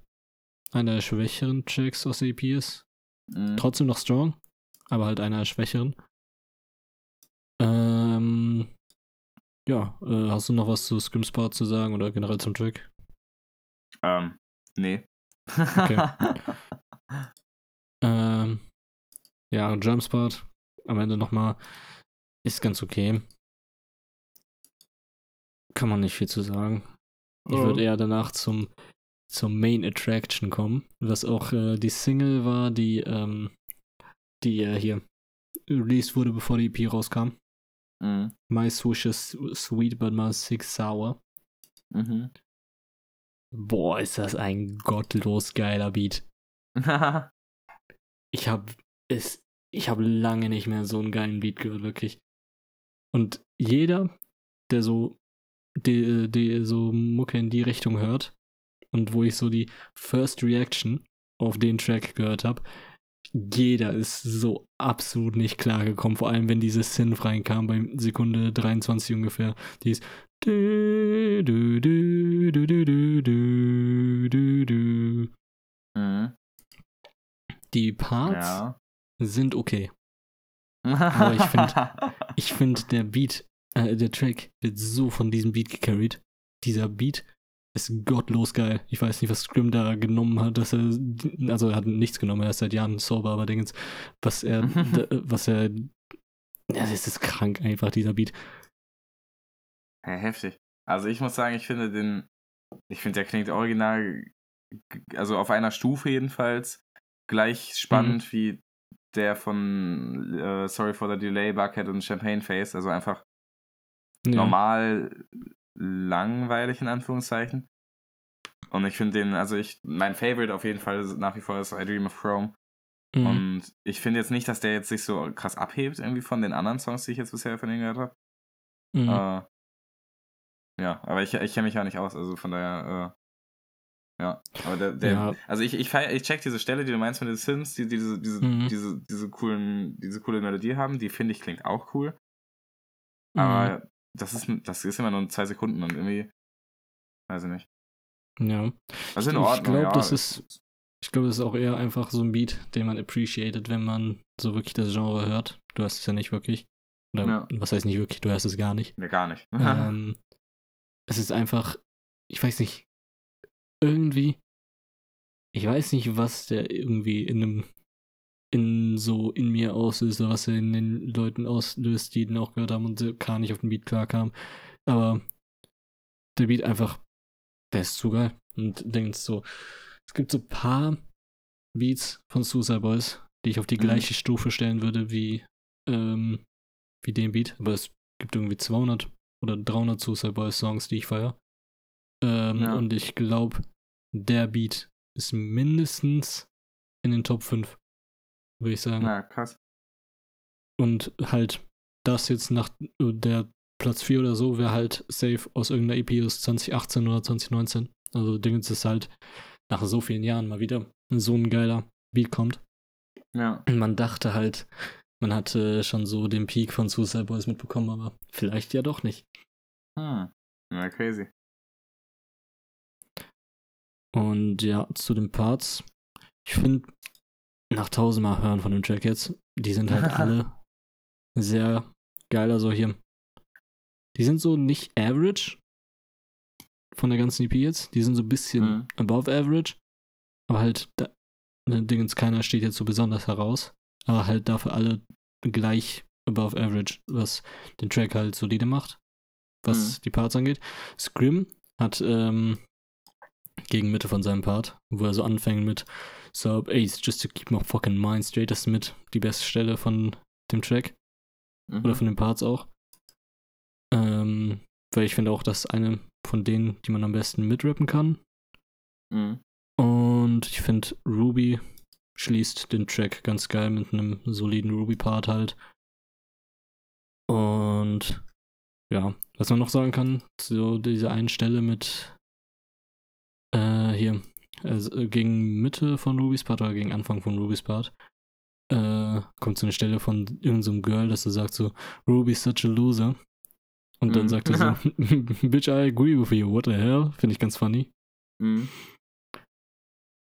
einer der schwächeren Tracks aus der EP ist. Mhm. Trotzdem noch strong, aber halt einer der schwächeren. Ähm, ja, äh, hast du noch was zu Scrims Part zu sagen oder generell zum Track? Ähm, nee. Okay. Ähm, ja, Jumpspot am Ende nochmal ist ganz okay. Kann man nicht viel zu sagen. Ich würde eher danach zum, zum Main Attraction kommen, was auch äh, die Single war, die, ähm, die äh, hier released wurde, bevor die EP rauskam. Mhm. My Swoosh is sweet, but my six sour. Mhm. Boah, ist das ein gottlos geiler Beat. Ich hab es ich habe lange nicht mehr so einen geilen Beat gehört, wirklich. Und jeder, der so, die, die so Mucke in die Richtung hört und wo ich so die First Reaction auf den Track gehört habe, jeder ist so absolut nicht klargekommen, vor allem wenn diese Synth reinkam bei Sekunde 23 ungefähr. Die ist. Mhm. Die Parts Ja. sind okay. Aber ich find- Ich finde, der Beat, äh, der Track wird so von diesem Beat gecarried. Dieser Beat ist gottlos geil. Ich weiß nicht, was Scrim da genommen hat, dass er, also er hat nichts genommen, er ist seit Jahren sober, aber Dingens, was er, da, was er, ja, das ist krank einfach, dieser Beat. Ja, heftig. Also ich muss sagen, ich finde den, ich finde der klingt original, also auf einer Stufe jedenfalls, gleich spannend wie der von äh, Sorry for the Delay, Bucket und Champagne Face, also einfach Ja. normal langweilig in Anführungszeichen. Und ich finde den, also ich, mein Favorite auf jeden Fall nach wie vor ist I Dream of Chrome. Mhm. Und ich finde jetzt nicht, dass der jetzt sich so krass abhebt irgendwie von den anderen Songs, die ich jetzt bisher von ihm gehört habe. Mhm. Äh, ja, aber ich, ich kenne mich ja nicht aus, also von daher, äh, ja. Aber der, der Ja. also ich, ich, ich check diese Stelle, die du meinst mit den Sims, die, die diese, diese, Mhm. diese, diese coolen, diese coole Melodie haben, die finde ich klingt auch cool. Mhm. Aber das ist, das ist immer nur zwei Sekunden und irgendwie, weiß ich nicht. ja. Ist in Ich Ordnung, glaub, ja. das ist- Ich glaube, das ist auch eher einfach so ein Beat, den man appreciated, wenn man so wirklich das Genre hört. Du hast es ja nicht wirklich. Oder Ja. was heißt nicht wirklich, du hörst es gar nicht. Nee, gar nicht. ähm, es ist einfach, ich weiß nicht, irgendwie, ich weiß nicht, was der irgendwie in einem, in so in mir auslöst oder was er in den Leuten auslöst, die den auch gehört haben und so gar nicht auf den Beat klarkam. Aber der Beat einfach, der ist zu geil. Und denkst so, es gibt so ein paar Beats von Suicide Boys, die ich auf die Mhm. gleiche Stufe stellen würde wie, ähm, wie den Beat. Aber es gibt irgendwie 200 oder 300 Suicide Boys Songs, die ich feiere. Ähm, Ja. Und ich glaube, der Beat ist mindestens in den Top 5, würde ich sagen. ja, krass. Und halt das jetzt nach äh, der Platz 4 oder so wäre halt safe aus irgendeiner EP aus 2018 oder 2019. Also Dingens ist halt nach so vielen Jahren mal wieder so ein geiler Beat kommt. Ja. Und man dachte halt, man hatte schon so den Peak von Suicide Boys mitbekommen, aber vielleicht ja doch nicht. Hm. Ja, crazy. Und ja, zu den Parts. Ich finde, nach tausendmal hören von dem Track jetzt, die sind halt alle sehr geil. Also hier, die sind so nicht average von der ganzen EP jetzt. Die sind so ein bisschen Mhm. above average. Aber halt, da, ne, Dingens, keiner steht jetzt so besonders heraus. Aber halt dafür alle gleich above average, was den Track halt solide macht, was Mhm. die Parts angeht. Scrim hat ähm, gegen Mitte von seinem Part, wo er so anfängt mit So, Ace, just to keep my fucking mind straight, das ist mit die beste Stelle von dem Track Mhm. oder von den Parts auch. Ähm, weil ich finde auch, das ist eine von denen, die man am besten mitrappen kann. Mhm. Und ich finde, Ruby schließt den Track ganz geil mit einem soliden Ruby-Part halt. Und ja, was man noch sagen kann, so diese eine Stelle mit äh, hier, also gegen Mitte von Ruby's Part oder gegen Anfang von Ruby's Part, äh, kommt so eine Stelle von irgendeinem so Girl, das so sagt so, Ruby's such a loser. Und dann Mhm. sagt er so, Bitch, I agree with you, what the hell? Finde ich ganz funny. Mhm.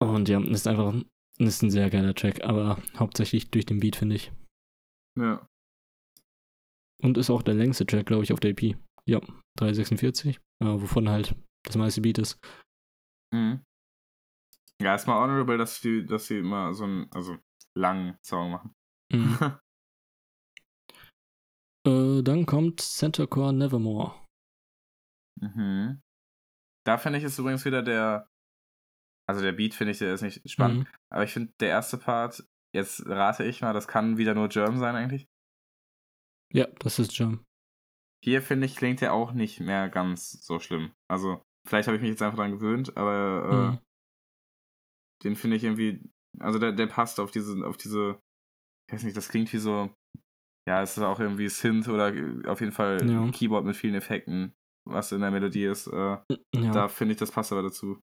Und ja, ist einfach ist ein sehr geiler Track, aber hauptsächlich durch den Beat, finde ich. Ja. Und ist auch der längste Track, glaube ich, auf der EP. Ja, 346, äh, wovon halt das meiste Beat ist. Mhm. Ja, erstmal honorable, dass die, dass sie immer so einen, also langen Song machen. Mhm. äh, dann kommt Center Core Nevermore. mhm. Da finde ich es übrigens wieder der, also der Beat finde ich, der ist nicht spannend, Mhm. aber ich finde der erste Part, jetzt rate ich mal, das kann wieder nur Germ sein eigentlich. Ja, das ist Jam. Hier finde ich, klingt der auch nicht mehr ganz so schlimm. Also, vielleicht habe ich mich jetzt einfach dran gewöhnt, aber äh, Mhm. Den finde ich irgendwie, also der, der passt auf diese, auf diese, ich weiß nicht, das klingt wie so, ja, es ist auch irgendwie Synth oder auf jeden Fall Ja. Keyboard mit vielen Effekten, was in der Melodie ist. Äh, Ja. Da finde ich, das passt aber dazu.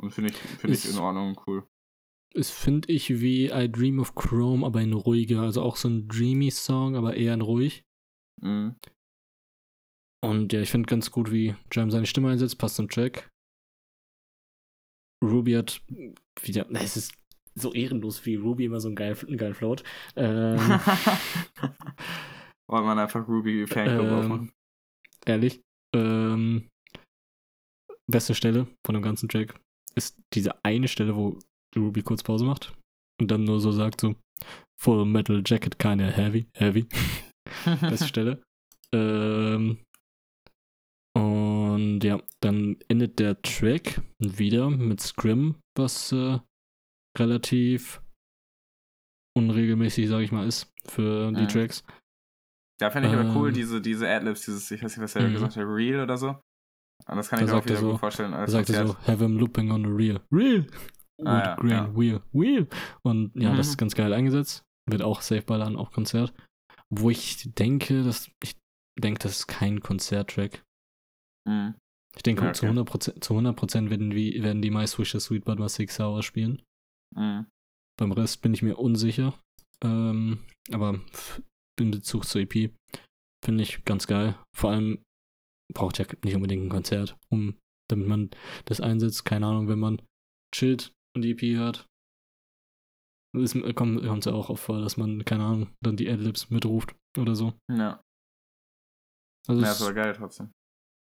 Und finde ich, finde ich in Ordnung, cool. Es finde ich wie I Dream of Chrome, aber in ruhiger. Also auch so ein dreamy Song, aber eher in ruhig. Mhm. Und ja, ich finde ganz gut, wie Jam seine Stimme einsetzt, passt zum Track. Ruby hat wieder, na, es ist so ehrenlos, wie Ruby immer so einen geilen, einen geilen Float. Ähm, Wollte man einfach Ruby Fanclub ähm, aufmachen. ehrlich. Ähm, beste Stelle von dem ganzen Track ist diese eine Stelle, wo Ruby kurz Pause macht und dann nur so sagt so Full Metal Jacket, keine heavy, heavy. beste Stelle. Ähm, und ja, dann endet der Track wieder mit Scrim, was äh, relativ unregelmäßig, sage ich mal, ist für die Mhm. Tracks. Ja, finde ich aber cool, Ähm, diese, diese Adlibs, dieses, ich weiß nicht, was er Mhm. gesagt hat, Real oder so. Und das kann Da ich mir auch er wieder so- gut vorstellen. Da Als sagt er so, have him looping on the real. Real! Ah, ja, grain, ja. wheel, wheel. Und ja, das Mhm. ist ganz geil eingesetzt. Wird auch safe ballern, auch Konzert. Wo ich denke, dass ich denke, das ist kein Konzerttrack. Mhm. Ich denke, Ja, zu okay. 100%, zu 100 werden, wie, werden die My Swisher Sweet But mal Six Hours spielen. Mhm. Beim Rest bin ich mir unsicher. Ähm, aber in Bezug zur EP finde ich ganz geil. Vor allem braucht ja nicht unbedingt ein Konzert, um damit man das einsetzt. Keine Ahnung, wenn man chillt und die EP hört. Es kommt es ja auch oft vor, dass man, keine Ahnung, dann die Adlibs mitruft oder so. Ja. Also ja, ist aber geil trotzdem.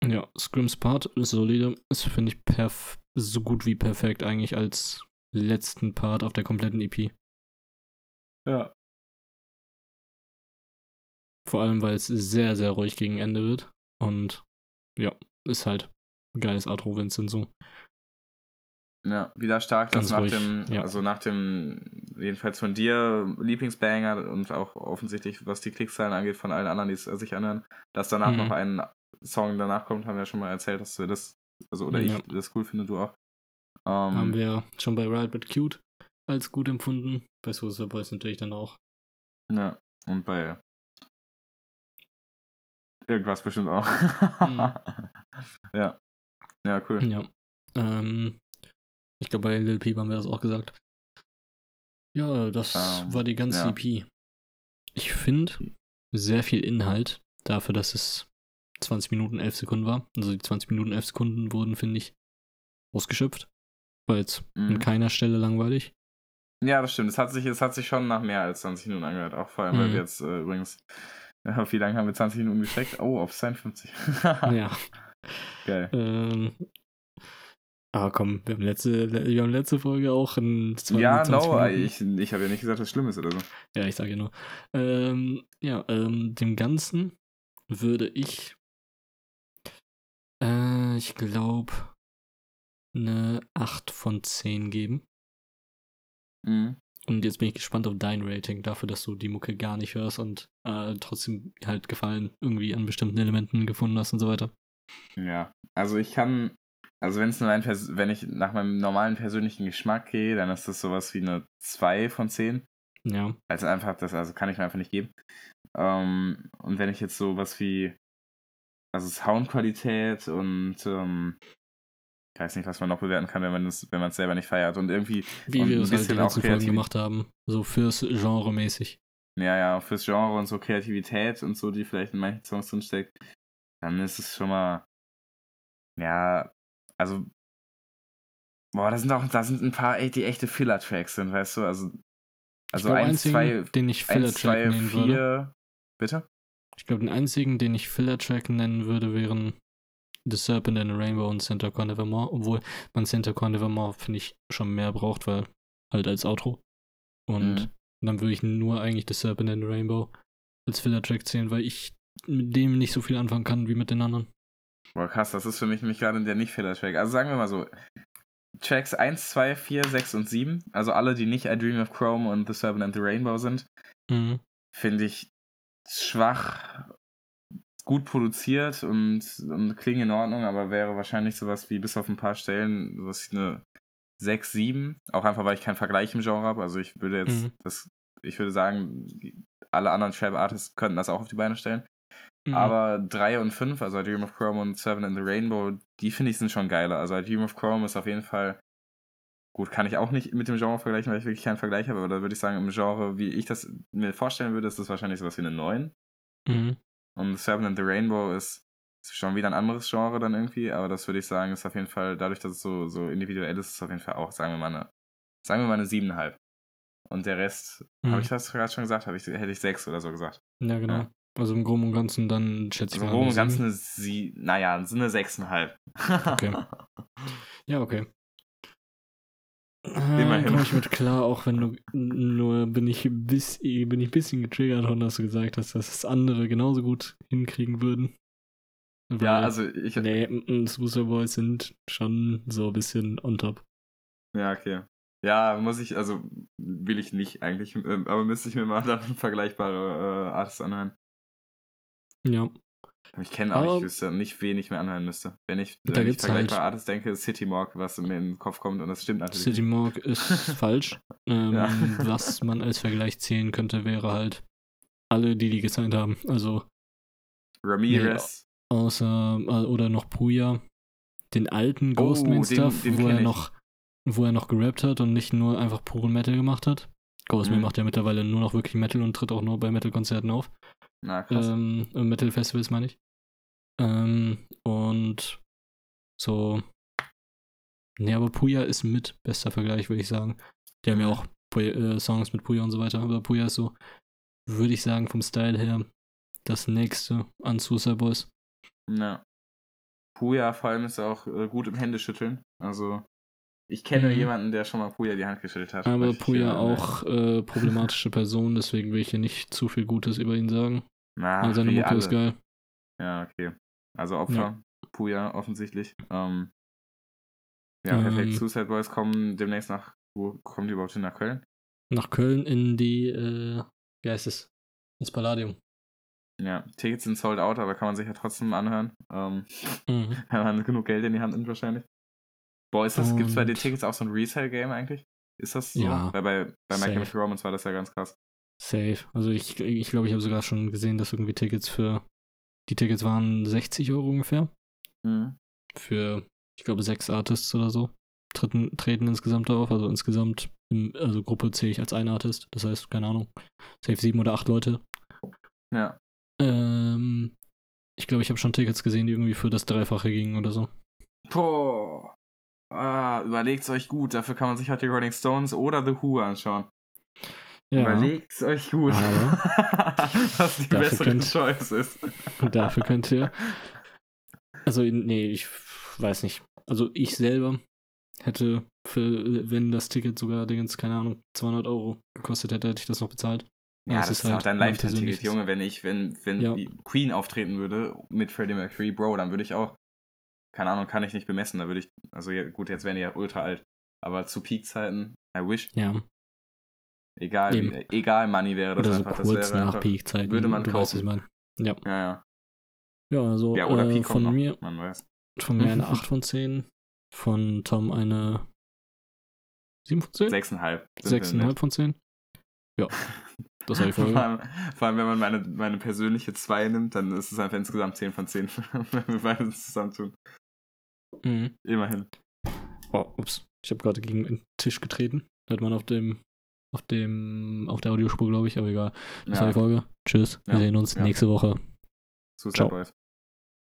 Ja, Scrims Part ist solide. Ist, finde ich, perf so gut wie perfekt eigentlich als letzten Part auf der kompletten EP. Ja. Vor allem, weil es sehr, sehr ruhig gegen Ende wird. Und ja, ist halt ein geiles Outro, wenn es denn so. Ja, wieder stark, dass nach ruhig, dem, ja. also nach dem, jedenfalls von dir, Lieblingsbanger und auch offensichtlich, was die Klickzahlen angeht, von allen anderen, die es sich anhören, dass danach Mhm. noch ein Song danach kommt, haben wir ja schon mal erzählt, dass wir das, also oder Ja. ich das cool finde, du auch. Ähm, Haben wir schon bei Ride But Cute als gut empfunden. Bei Suicide Boys natürlich dann auch. Ja, und bei irgendwas bestimmt auch. Mhm. ja. Ja, cool. Ja. Ähm, ich glaube, bei Lil Peep haben wir das auch gesagt. Ja, das Ähm, war die ganze ja. EP. Ich finde sehr viel Inhalt dafür, dass es 20 Minuten 11 Sekunden war. Also die 20 Minuten 11 Sekunden wurden, finde ich, ausgeschöpft. War jetzt an Mhm. keiner Stelle langweilig. Ja, das stimmt. Es hat sich, es hat sich schon nach mehr als 20 Minuten angehört. Auch vor allem, weil Mhm. wir jetzt äh, übrigens, ja, wie lange haben wir 20 Minuten gesteckt? Oh, auf 52. ja. Geil. Ähm, aber komm, wir haben letzte, wir haben letzte Folge auch in 20 Ja, 20 no, Minuten. ich, ich habe ja nicht gesagt, dass es schlimm ist oder so. Ja, ich sage ja nur. Ähm, ja, ähm, dem Ganzen würde ich, ich glaube, eine 8 von 10 geben. Mhm. Und jetzt bin ich gespannt auf dein Rating dafür, dass du die Mucke gar nicht hörst und äh, trotzdem halt Gefallen irgendwie an bestimmten Elementen gefunden hast und so weiter. Ja, also ich kann, also wenn es nur ein, Pers wenn ich nach meinem normalen persönlichen Geschmack gehe, dann ist das sowas wie eine 2 von 10. Ja. Also einfach, das also kann ich mir einfach nicht geben. Ähm, und wenn ich jetzt sowas wie, also Soundqualität und ähm, ich weiß nicht, was man noch bewerten kann, wenn man es wenn man selber nicht feiert und irgendwie, Wie Und wir ein es halt die letzten Folgen gemacht haben. So fürs Genre mäßig. ja, ja, fürs Genre und so Kreativität und so, die vielleicht in manchen Songs drinsteckt, dann ist es schon mal, ja, also, boah, da sind auch, da sind ein paar, die echte Filler-Tracks sind, weißt du, also, also eins, zwei, den ich Filler-Track zwei, nennen würde. vier, bitte? Ich glaube, den einzigen, den ich Filler-Track nennen würde, wären The Serpent and the Rainbow und Center Core Nevermore. Obwohl man Center Core Nevermore, finde ich, schon mehr braucht, weil halt als Outro. Und Mhm. dann würde ich nur eigentlich The Serpent and the Rainbow als Filler-Track zählen, weil ich mit dem nicht so viel anfangen kann wie mit den anderen. Boah, krass, das ist für mich nämlich gerade der Nicht-Filler-Track. Also sagen wir mal so, Tracks 1, 2, 4, 6 und 7, also alle, die nicht I Dream of Chrome und The Serpent and the Rainbow sind, Mhm. finde ich schwach, gut produziert und, und klingen in Ordnung, aber wäre wahrscheinlich sowas wie bis auf ein paar Stellen, was eine 6, 7, auch einfach, weil ich keinen Vergleich im Genre habe. Also ich würde jetzt Mhm. das ich würde sagen, alle anderen Trap-Artists könnten das auch auf die Beine stellen. Mhm. Aber 3 und 5, also I Dream of Chrome und Seven in the Rainbow, die finde ich sind schon geiler. Also I Dream of Chrome ist auf jeden Fall, gut, kann ich auch nicht mit dem Genre vergleichen, weil ich wirklich keinen Vergleich habe, aber da würde ich sagen, im Genre, wie ich das mir vorstellen würde, ist das wahrscheinlich sowas wie eine 9. Mhm. Und Seven in the Rainbow ist, ist schon wieder ein anderes Genre dann irgendwie, aber das würde ich sagen, ist auf jeden Fall, dadurch, dass es so, so individuell ist, ist es auf jeden Fall auch, sagen wir mal, eine, sagen wir mal eine 7,5. Und der Rest, Mhm. habe ich das gerade schon gesagt? Ich, hätte ich 6 oder so gesagt. Ja, genau. Ja. Also im Groben und Ganzen dann schätze ich Also mal im Groben und. Ganzen eine sie, naja, so eine 6,5. Okay. Ja, okay. Immerhin. Komme ich mit klar, auch wenn du nur bin ich ein bisschen, bin ich ein bisschen getriggert von, dass du gesagt hast, dass das andere genauso gut hinkriegen würden. ja, Weil- also ich. Nee, Swooster Boys sind schon so ein bisschen on top. Ja, okay. Ja, muss ich, also will ich nicht eigentlich, ähm, aber müsste ich mir mal dann vergleichbare äh, Artists anhören. Ja. Ich kenne auch, ich wüsste nicht, wen ich mir anhören müsste. Wenn ich, Da wenn ich gibt's halt- Artists denke, ist City Morg, was mir in den Kopf kommt und das stimmt natürlich. City Morg ist falsch. Ähm, Ja. Was man als Vergleich zählen könnte, wäre halt alle, die die gesigned haben. Also Ramirez. außer äh, oder noch Puya, den alten Oh, Ghostman den- Stuff, den wo er ich. noch wo er noch gerappt hat und nicht nur einfach puren Metal gemacht hat. Ghostman Mhm. macht ja mittlerweile nur noch wirklich Metal und tritt auch nur bei Metal-Konzerten auf. Na, krass. Ähm, äh, Metal-Festivals meine ich. Ähm, und so. Nee, aber Puya ist mit bester Vergleich, würde ich sagen. Die haben ja auch Puya, äh, Songs mit Puya und so weiter, aber Puya ist so, würde ich sagen, vom Style her das nächste an Suicide Boys. Ja. Puya vor allem ist auch äh, gut im Händeschütteln. Also, ich kenne Mhm. jemanden, der schon mal Puya die Hand geschüttelt hat. Aber Puya auch äh, problematische Person, deswegen will ich hier nicht zu viel Gutes über ihn sagen. Na, Aber seine wie Mucke ist alle. geil. Ja, okay. Also Opfer, Ja. Puya offensichtlich. Ähm, ja, Ähm. perfekt. Suicide Boys kommen demnächst nach, wo kommen die überhaupt hin? Nach Köln? Nach Köln in die, äh, wie heißt es? Ins Palladium. Ja, Tickets sind sold out, aber kann man sich ja trotzdem anhören. Ähm, Mhm. wenn man genug Geld in die Hand nimmt wahrscheinlich. Boah, ist das, gibt's bei den Tickets auch so ein Resale-Game eigentlich? Ist das so? Ja, Weil bei, bei My. Chemical Romance war das ja ganz krass. Safe. Also ich glaube, ich, glaub, ich habe sogar schon gesehen, dass irgendwie Tickets für. Die Tickets waren 60 Euro ungefähr. Mhm. Für, ich glaube, sechs Artists oder so. Treten, treten insgesamt auf. Also insgesamt, im, also Gruppe zähle ich als ein Artist. Das heißt, keine Ahnung, safe sieben oder acht Leute. Ja. Ähm, ich glaube, ich habe schon Tickets gesehen, die irgendwie für das Dreifache gingen oder so. Boah. Ah, überlegt's euch gut. Dafür kann man sich halt die Rolling Stones oder The Who anschauen. Ja, Überlegt's euch gut. was die Dafür bessere könnt- Choice ist. dafür könnt ihr. Also, nee, ich weiß nicht. Also, ich selber hätte, für, wenn das Ticket sogar, Dingens, keine Ahnung, 200 Euro gekostet hätte, hätte ich das noch bezahlt. Ja, es das ist halt auch dein persönliches- Junge. Wenn ich, wenn, wenn Ja. die Queen auftreten würde mit Freddie Mercury, Bro, dann würde ich auch, keine Ahnung, kann ich nicht bemessen. Da würde ich, also ja, gut, jetzt wären die ja ultra alt. Aber zu Peak-Zeiten, I wish, Ja, egal, Eben. wie, egal Money wäre das oder so einfach. Das kurz wäre nach einfach, Peak-Zeiten. würde man du weißt, was kaufen. ich meine. Ja. Ja, ja. Ja, also Ja, oder äh, von noch, mir, man weiß. von mir eine 8 von 10. Von Tom eine 7 von 10? Sechseinhalb. sind wir 6,5 von 10. Ja, das war die vor, allem, vor allem, wenn man meine, meine persönliche 2 nimmt, dann ist es einfach insgesamt 10 von 10, wenn wir beide das zusammentun. Mhm. Immerhin. Oh, ups. Ich habe gerade gegen den Tisch getreten. Hört man auf dem, auf dem, auf der Audiospur, glaube ich, aber egal. Das war Ja, die Folge. Tschüss. Wir Ja, sehen uns ja. nächste Woche. Suicide Ciao.